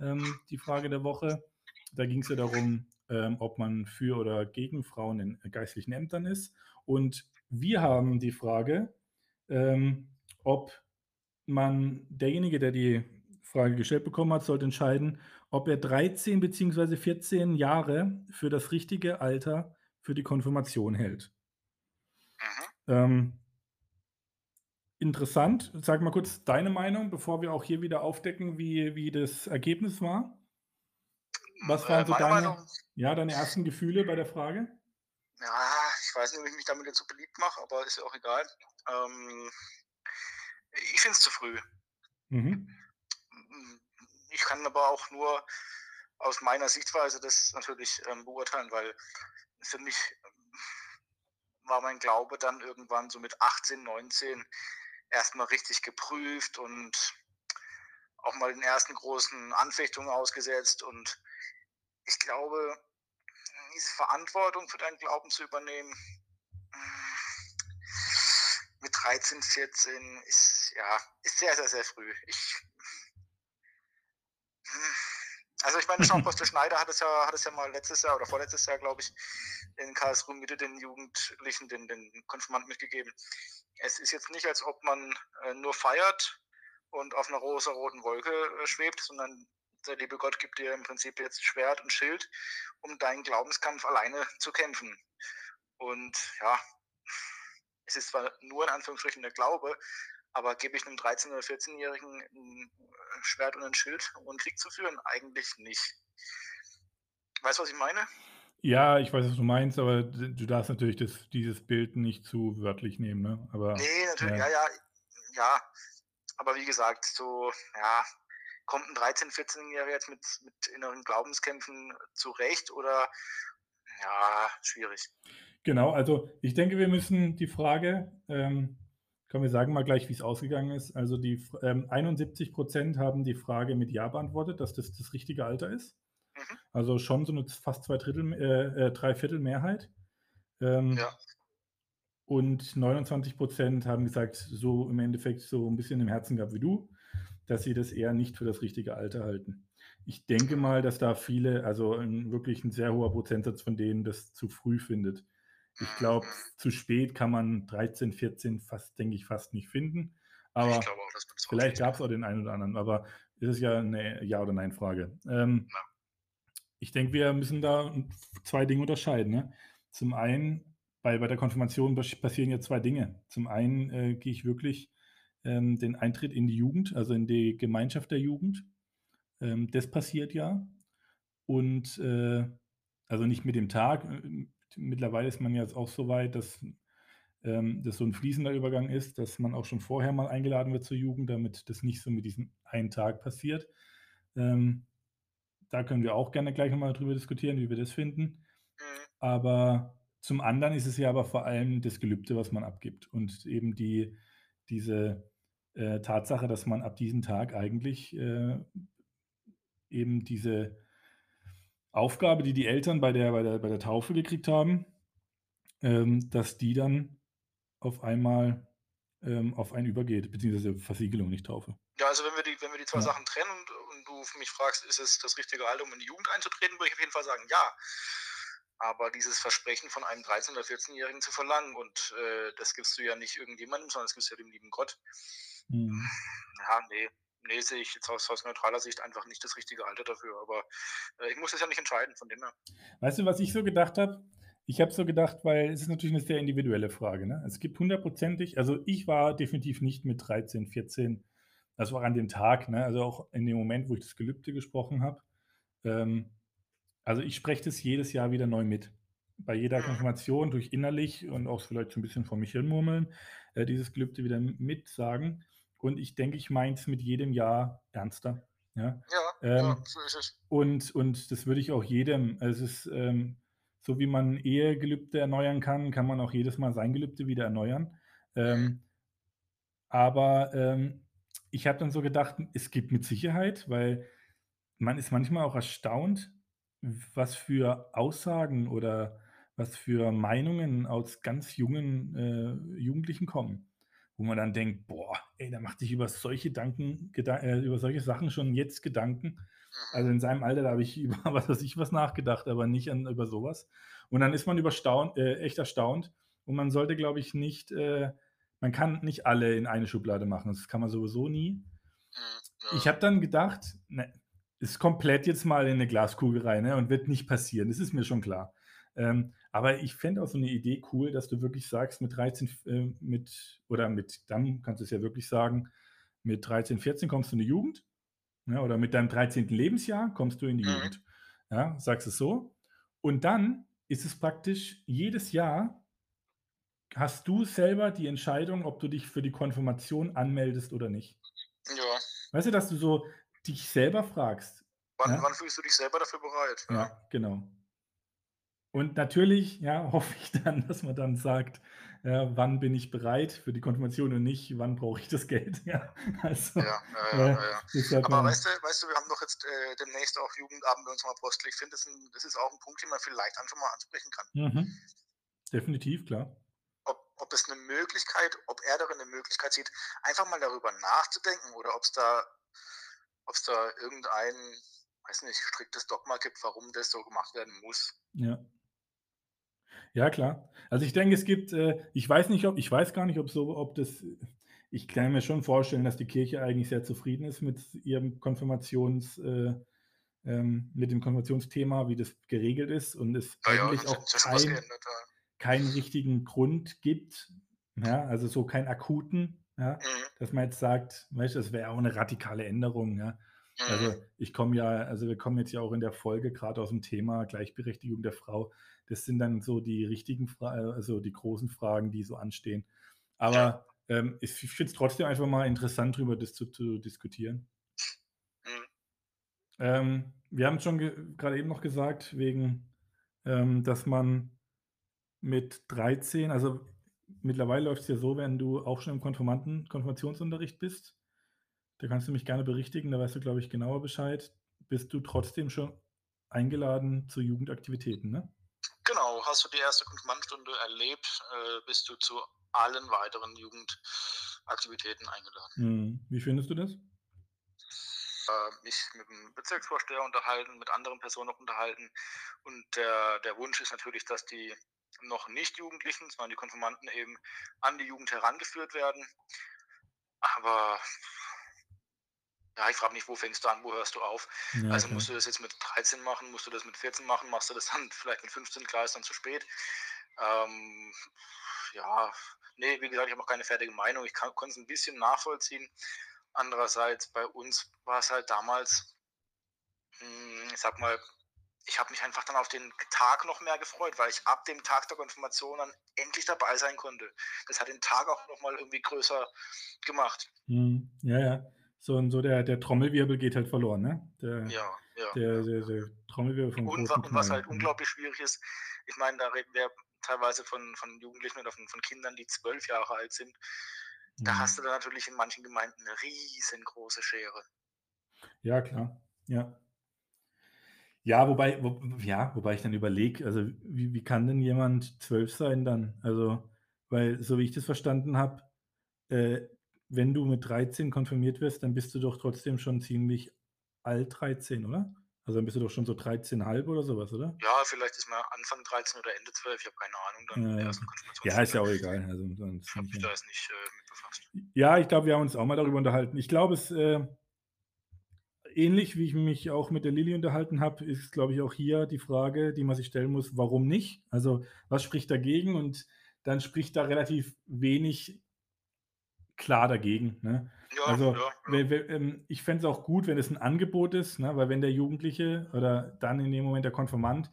ähm, die Frage der Woche. Da ging es ja darum, ähm, ob man für oder gegen Frauen in äh, geistlichen Ämtern ist. Und wir haben die Frage, ähm, ob man, derjenige, der die Frage gestellt bekommen hat, sollte entscheiden, ob er 13 bzw. 14 Jahre für das richtige Alter für die Konfirmation hält. Mhm. Ähm, interessant. Sag mal kurz deine Meinung, bevor wir auch hier wieder aufdecken, wie, wie das Ergebnis war. Was waren Äh, so deine, Meinung? ja, deine ersten Gefühle bei der Frage? Ja, ich weiß nicht, ob ich mich damit jetzt so beliebt mache, aber ist ja auch egal. Ähm, ich finde es zu früh. Mhm. Ich kann aber auch nur aus meiner Sichtweise das natürlich ähm, beurteilen, weil für mich ähm, war mein Glaube dann irgendwann so mit 18, 19 erstmal richtig geprüft und auch mal den ersten großen Anfechtungen ausgesetzt. Und ich glaube, diese Verantwortung für deinen Glauben zu übernehmen, mit 13, 14 ist ja ist sehr, sehr, sehr früh. Ich, also ich meine, Jean-Poste Schneider hat es ja, hat es ja mal letztes Jahr oder vorletztes Jahr, glaube ich, in Karlsruhe Mitte den Jugendlichen, den, den Konfirmanden mitgegeben. Es ist jetzt nicht, als ob man äh, nur feiert und auf einer rosa-roten Wolke äh, schwebt, sondern der liebe Gott gibt dir im Prinzip jetzt Schwert und Schild, um deinen Glaubenskampf alleine zu kämpfen. Und ja, es ist zwar nur in Anführungsstrichen der Glaube, aber gebe ich einem 13- oder 14-Jährigen ein Schwert und ein Schild, um einen Krieg zu führen? Eigentlich nicht. Weißt du, was ich meine? Ja, ich weiß, was du meinst, aber du darfst natürlich das, dieses Bild nicht zu wörtlich nehmen, ne? Aber, nee, natürlich, ja, ja, ja. ja. Aber wie gesagt, so, ja, kommt ein 13-, 14-Jähriger jetzt mit, mit inneren Glaubenskämpfen zurecht oder ja, schwierig. Genau, also ich denke, wir müssen die Frage, ähm, können wir sagen mal gleich, wie es ausgegangen ist. Also die ähm, 71 Prozent haben die Frage mit Ja beantwortet, dass das das richtige Alter ist. Mhm. Also schon so eine fast zwei Drittel, äh, äh, drei Viertel Mehrheit. Ähm, ja. Und 29 Prozent haben gesagt, so im Endeffekt so ein bisschen im Herzen gehabt wie du dass sie das eher nicht für das richtige Alter halten. Ich denke mal, dass da viele, also ein, wirklich ein sehr hoher Prozentsatz von denen das zu früh findet. Ich glaube, zu spät kann man 13, 14 fast, denke ich, fast nicht finden. Aber auch, vielleicht gab es auch den einen oder anderen. Aber es ist ja eine Ja- oder Nein-Frage. Ähm, ja. Ich denke, wir müssen da zwei Dinge unterscheiden. Ne? Zum einen, bei, bei der Konfirmation passieren ja zwei Dinge. Zum einen äh, gehe ich wirklich ähm, den Eintritt in die Jugend, also in die Gemeinschaft der Jugend. Ähm, das passiert ja. Und äh, also nicht mit dem Tag. Äh, mittlerweile ist man jetzt auch so weit, dass ähm, das so ein fließender Übergang ist, dass man auch schon vorher mal eingeladen wird zur Jugend, damit das nicht so mit diesem einen Tag passiert. Ähm, da können wir auch gerne gleich nochmal drüber diskutieren, wie wir das finden. Mhm. Aber zum anderen ist es ja aber vor allem das Gelübde, was man abgibt und eben die, diese äh, Tatsache, dass man ab diesem Tag eigentlich äh, eben diese Aufgabe, die die Eltern bei der, bei der, bei der Taufe gekriegt haben, ähm, dass die dann auf einmal ähm, auf einen übergeht, beziehungsweise Versiegelung, nicht Taufe. Ja, also wenn wir die, wenn wir die zwei ja. Sachen trennen und, und, du mich fragst, ist es das richtige Alter, um in die Jugend einzutreten, würde ich auf jeden Fall sagen, ja. Aber dieses Versprechen von einem 13- oder 14-Jährigen zu verlangen, und äh, das gibst du ja nicht irgendjemandem, sondern das gibst du ja dem lieben Gott. Mhm. Ja, nee, nee, sehe ich jetzt aus, aus neutraler Sicht einfach nicht das richtige Alter dafür. Aber äh, ich muss das ja nicht entscheiden, von dem her. Weißt du, was ich so gedacht habe? Ich habe so gedacht, weil es ist natürlich eine sehr individuelle Frage. Ne? Es gibt hundertprozentig, also ich war definitiv nicht mit 13, 14, das war an dem Tag, ne? also auch in dem Moment, wo ich das Gelübde gesprochen habe. Ähm, also ich spreche das jedes Jahr wieder neu mit. Bei jeder mhm. Konfirmation durch innerlich und auch vielleicht so ein bisschen vor mich hinmurmeln, äh, dieses Gelübde wieder mitsagen. Und ich denke, ich meine es mit jedem Jahr ernster. Ja, ja, ähm, ja, so ist es. Und, und das würde ich auch jedem, also es ist ähm, so wie man Ehegelübde erneuern kann, kann man auch jedes Mal sein Gelübde wieder erneuern. Ähm, mhm. aber ähm, ich habe dann so gedacht, es gibt mit Sicherheit, weil man ist manchmal auch erstaunt, was für Aussagen oder was für Meinungen aus ganz jungen äh, Jugendlichen kommen wo man dann denkt, boah, ey, da macht sich über solche Danken, äh, über solche Sachen schon jetzt Gedanken. Also in seinem Alter, da habe ich über was weiß ich was nachgedacht, aber nicht an, über sowas. Und dann ist man überstaunt, äh, echt erstaunt. Und man sollte, glaube ich, nicht, äh, man kann nicht alle in eine Schublade machen. Das kann man sowieso nie. Mhm, ich habe dann gedacht, ne, ist komplett jetzt mal in eine Glaskugel rein ne, und wird nicht passieren. Das ist mir schon klar. Ähm, aber ich fände auch so eine Idee cool, dass du wirklich sagst, mit 13, äh, mit, oder mit, dann kannst du es ja wirklich sagen, mit 13, 14 kommst du in die Jugend. Ja, oder mit deinem 13. Lebensjahr kommst du in die mhm. Jugend. Ja, sagst es so. Und dann ist es praktisch jedes Jahr hast du selber die Entscheidung, ob du dich für die Konfirmation anmeldest oder nicht. Ja. Weißt du, dass du so dich selber fragst. Wann, ja? wann fühlst du dich selber dafür bereit? Ja, ja genau. Und natürlich, ja, hoffe ich dann, dass man dann sagt, äh, wann bin ich bereit für die Konfirmation und nicht, wann brauche ich das Geld. Ja, also, Ja, ja, äh, ja, ja, ja. Aber man, weißt du, weißt du, wir haben doch jetzt äh, demnächst auch Jugendabend bei uns am Apostel. Ich finde, das, das ist auch ein Punkt, den man vielleicht einfach mal ansprechen kann. mhm. definitiv, klar. Ob, ob es eine Möglichkeit, ob er darin eine Möglichkeit sieht, einfach mal darüber nachzudenken oder ob es da, ob es da irgendein, weiß nicht, striktes Dogma gibt, warum das so gemacht werden muss. Ja. Ja, klar. Also ich denke, es gibt, äh, ich weiß nicht, ob, ich weiß gar nicht, ob so, ob das, ich kann mir schon vorstellen, dass die Kirche eigentlich sehr zufrieden ist mit ihrem Konfirmations, äh, ähm, mit dem Konfirmationsthema, wie das geregelt ist und es Ja, eigentlich auch ja was kein, geändert. Ja. keinen richtigen Grund gibt, ja, also so keinen akuten, ja, Mhm. dass man jetzt sagt, weißt das wäre auch eine radikale Änderung, ja. Mhm. Also ich komme ja, also wir kommen jetzt ja auch in der Folge gerade aus dem Thema Gleichberechtigung der Frau. Das sind dann so die richtigen Fragen, also die großen Fragen, die so anstehen. Aber ähm, ich finde es trotzdem einfach mal interessant, darüber das zu, zu diskutieren. Mhm. Ähm, wir haben schon ge- gerade eben noch gesagt, wegen, ähm, dass man mit 13, also mittlerweile läuft es ja so, wenn du auch schon im Konfirmanden, Konfirmationsunterricht bist, da kannst du mich gerne berichtigen, da weißt du, glaube ich, genauer Bescheid, bist du trotzdem schon eingeladen zu Jugendaktivitäten, ne? Genau, hast du die erste Konfirmandenstunde erlebt, äh, bist du zu allen weiteren Jugendaktivitäten eingeladen. Hm, Wie findest du das? Äh, mich mit dem Bezirksvorsteher unterhalten, mit anderen Personen noch unterhalten. Und der, der Wunsch ist natürlich, dass die noch nicht Jugendlichen, sondern die Konfirmanden eben an die Jugend herangeführt werden. Aber ja, ich frage mich, wo fängst du an, wo hörst du auf? Ja, Also musst du das jetzt mit 13 machen, musst du das mit 14 machen, machst du das dann vielleicht mit 15, klar ist dann zu spät. Ähm, ja, nee, wie gesagt, ich habe noch keine fertige Meinung. Ich kann- konnte es ein bisschen nachvollziehen. Andererseits, bei uns war es halt damals, hm, ich sag mal, ich habe mich einfach dann auf den Tag noch mehr gefreut, weil ich ab dem Tag der Konfirmation dann endlich dabei sein konnte. Das hat den Tag auch nochmal irgendwie größer gemacht. Hm, Ja, ja. So, und so der, der Trommelwirbel geht halt verloren, ne? Der, Ja, ja. der, der, der Trommelwirbel vom Und, großen und was halt unglaublich schwierig ist, ich meine, da reden wir teilweise von, von Jugendlichen oder von, von Kindern, die zwölf Jahre alt sind. Da Hm. hast du dann natürlich in manchen Gemeinden eine riesengroße Schere. Ja, klar. Ja. Ja, wobei, wo, ja, wobei ich dann überlege, also wie, wie kann denn jemand zwölf sein dann? Also, weil, so wie ich das verstanden habe, äh, wenn du mit 13 konfirmiert wirst, dann bist du doch trotzdem schon ziemlich alt 13, oder? Also dann bist du doch schon so 13,5 oder sowas, oder? Ja, vielleicht ist man Anfang 13 oder Ende 12, ich habe keine Ahnung, dann Ja, der ja, ersten ist ja auch egal. Also, Ich habe mich ja. da jetzt nicht äh, mit befasst. Ja, ich glaube, wir haben uns auch mal darüber unterhalten. Ich glaube, es äh, ähnlich wie ich mich auch mit der Lilly unterhalten habe, ist, glaube ich, auch hier die Frage, die man sich stellen muss, warum nicht? Also, was spricht dagegen? Und dann spricht da relativ wenig klar dagegen. Ne? Ja, Also, ja, ja. ähm, ich fände es auch gut, wenn es ein Angebot ist, ne? weil wenn der Jugendliche oder dann in dem Moment der Konfirmand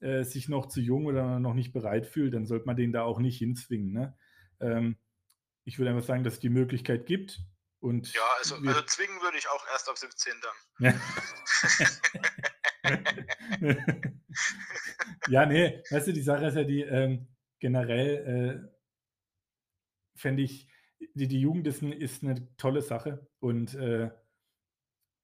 äh, sich noch zu jung oder noch nicht bereit fühlt, dann sollte man den da auch nicht hinzwingen. Ne? Ähm, ich würde einfach sagen, dass es die Möglichkeit gibt. Und Ja, also, also zwingen würde ich auch erst ab 17 dann. Ja. nee, weißt du, die Sache ist ja die, ähm, generell äh, fände ich, die, die Jugend ist, ist eine tolle Sache und äh,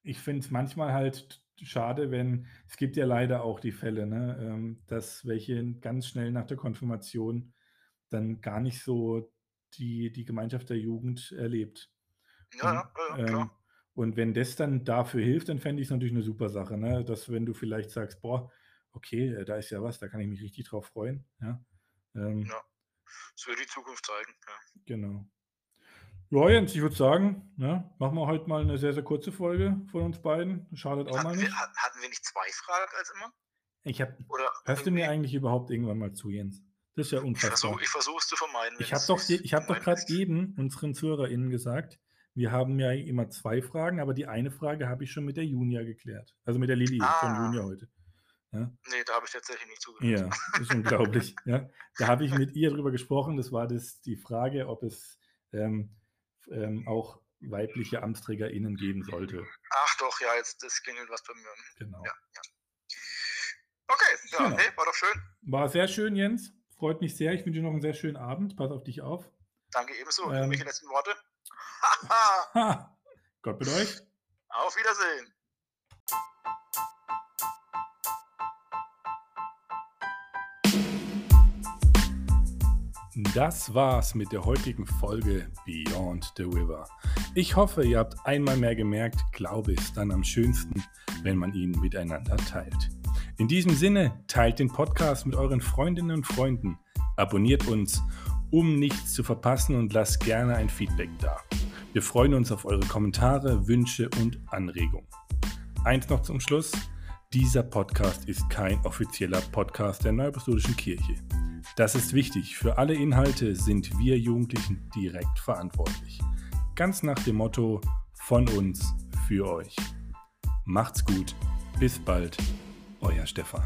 ich finde es manchmal halt schade, wenn, es gibt ja leider auch die Fälle, ne, ähm, dass welche ganz schnell nach der Konfirmation dann gar nicht so die, die Gemeinschaft der Jugend erlebt. Ja, ja, ja, Ähm, klar. und wenn das dann dafür hilft, dann fände ich es natürlich eine super Sache, ne? Dass wenn du vielleicht sagst, boah, okay, äh, da ist ja was, da kann ich mich richtig drauf freuen. Ja. Ähm, Ja. Das wird die Zukunft zeigen. Ja. Genau. Ja, Jens, ich würde sagen, ne, machen wir heute mal eine sehr, sehr kurze Folge von uns beiden. Schadet auch mal Hatten, nicht. wir, hat- hatten wir nicht zwei Fragen als immer? Ich hab, Oder hörst du mir eigentlich überhaupt irgendwann mal zu, Jens? Das ist ja Ich unfassbar. versuche ich versuch's zu vermeiden. Ich habe es doch, ich hab doch gerade eben unseren ZuhörerInnen gesagt, wir haben ja immer zwei Fragen, aber die eine Frage habe ich schon mit der Junia geklärt. Also mit der Lilly von Ah. Junia heute. Nee, da habe ich tatsächlich nicht zugehört. Ja, das ist unglaublich. Ja. Da habe ich mit ihr drüber gesprochen. Das war das, die Frage, ob es ähm, ähm, auch weibliche AmtsträgerInnen geben sollte. Ach doch, ja, jetzt das klingelt was bei mir. Genau. Ja, ja. Okay, ja, Genau. nee, war doch schön. War sehr schön, Jens. Freut mich sehr. Ich wünsche dir noch einen sehr schönen Abend. Pass auf dich auf. Danke ebenso. Ähm. Irgendwelche letzten Worte? Gott mit euch. auf Wiedersehen. Das war's mit der heutigen Folge Beyond the River. Ich hoffe, ihr habt einmal mehr gemerkt, Glaube ist dann am schönsten, wenn man ihn miteinander teilt. In diesem Sinne, teilt den Podcast mit euren Freundinnen und Freunden, abonniert uns, um nichts zu verpassen und lasst gerne ein Feedback da. Wir freuen uns auf eure Kommentare, Wünsche und Anregungen. Eins noch zum Schluss. Dieser Podcast ist kein offizieller Podcast der Neuapostolischen Kirche. Das ist wichtig. Für alle Inhalte sind wir Jugendlichen direkt verantwortlich. Ganz nach dem Motto von uns für euch. Macht's gut. Bis bald. Euer Stefan.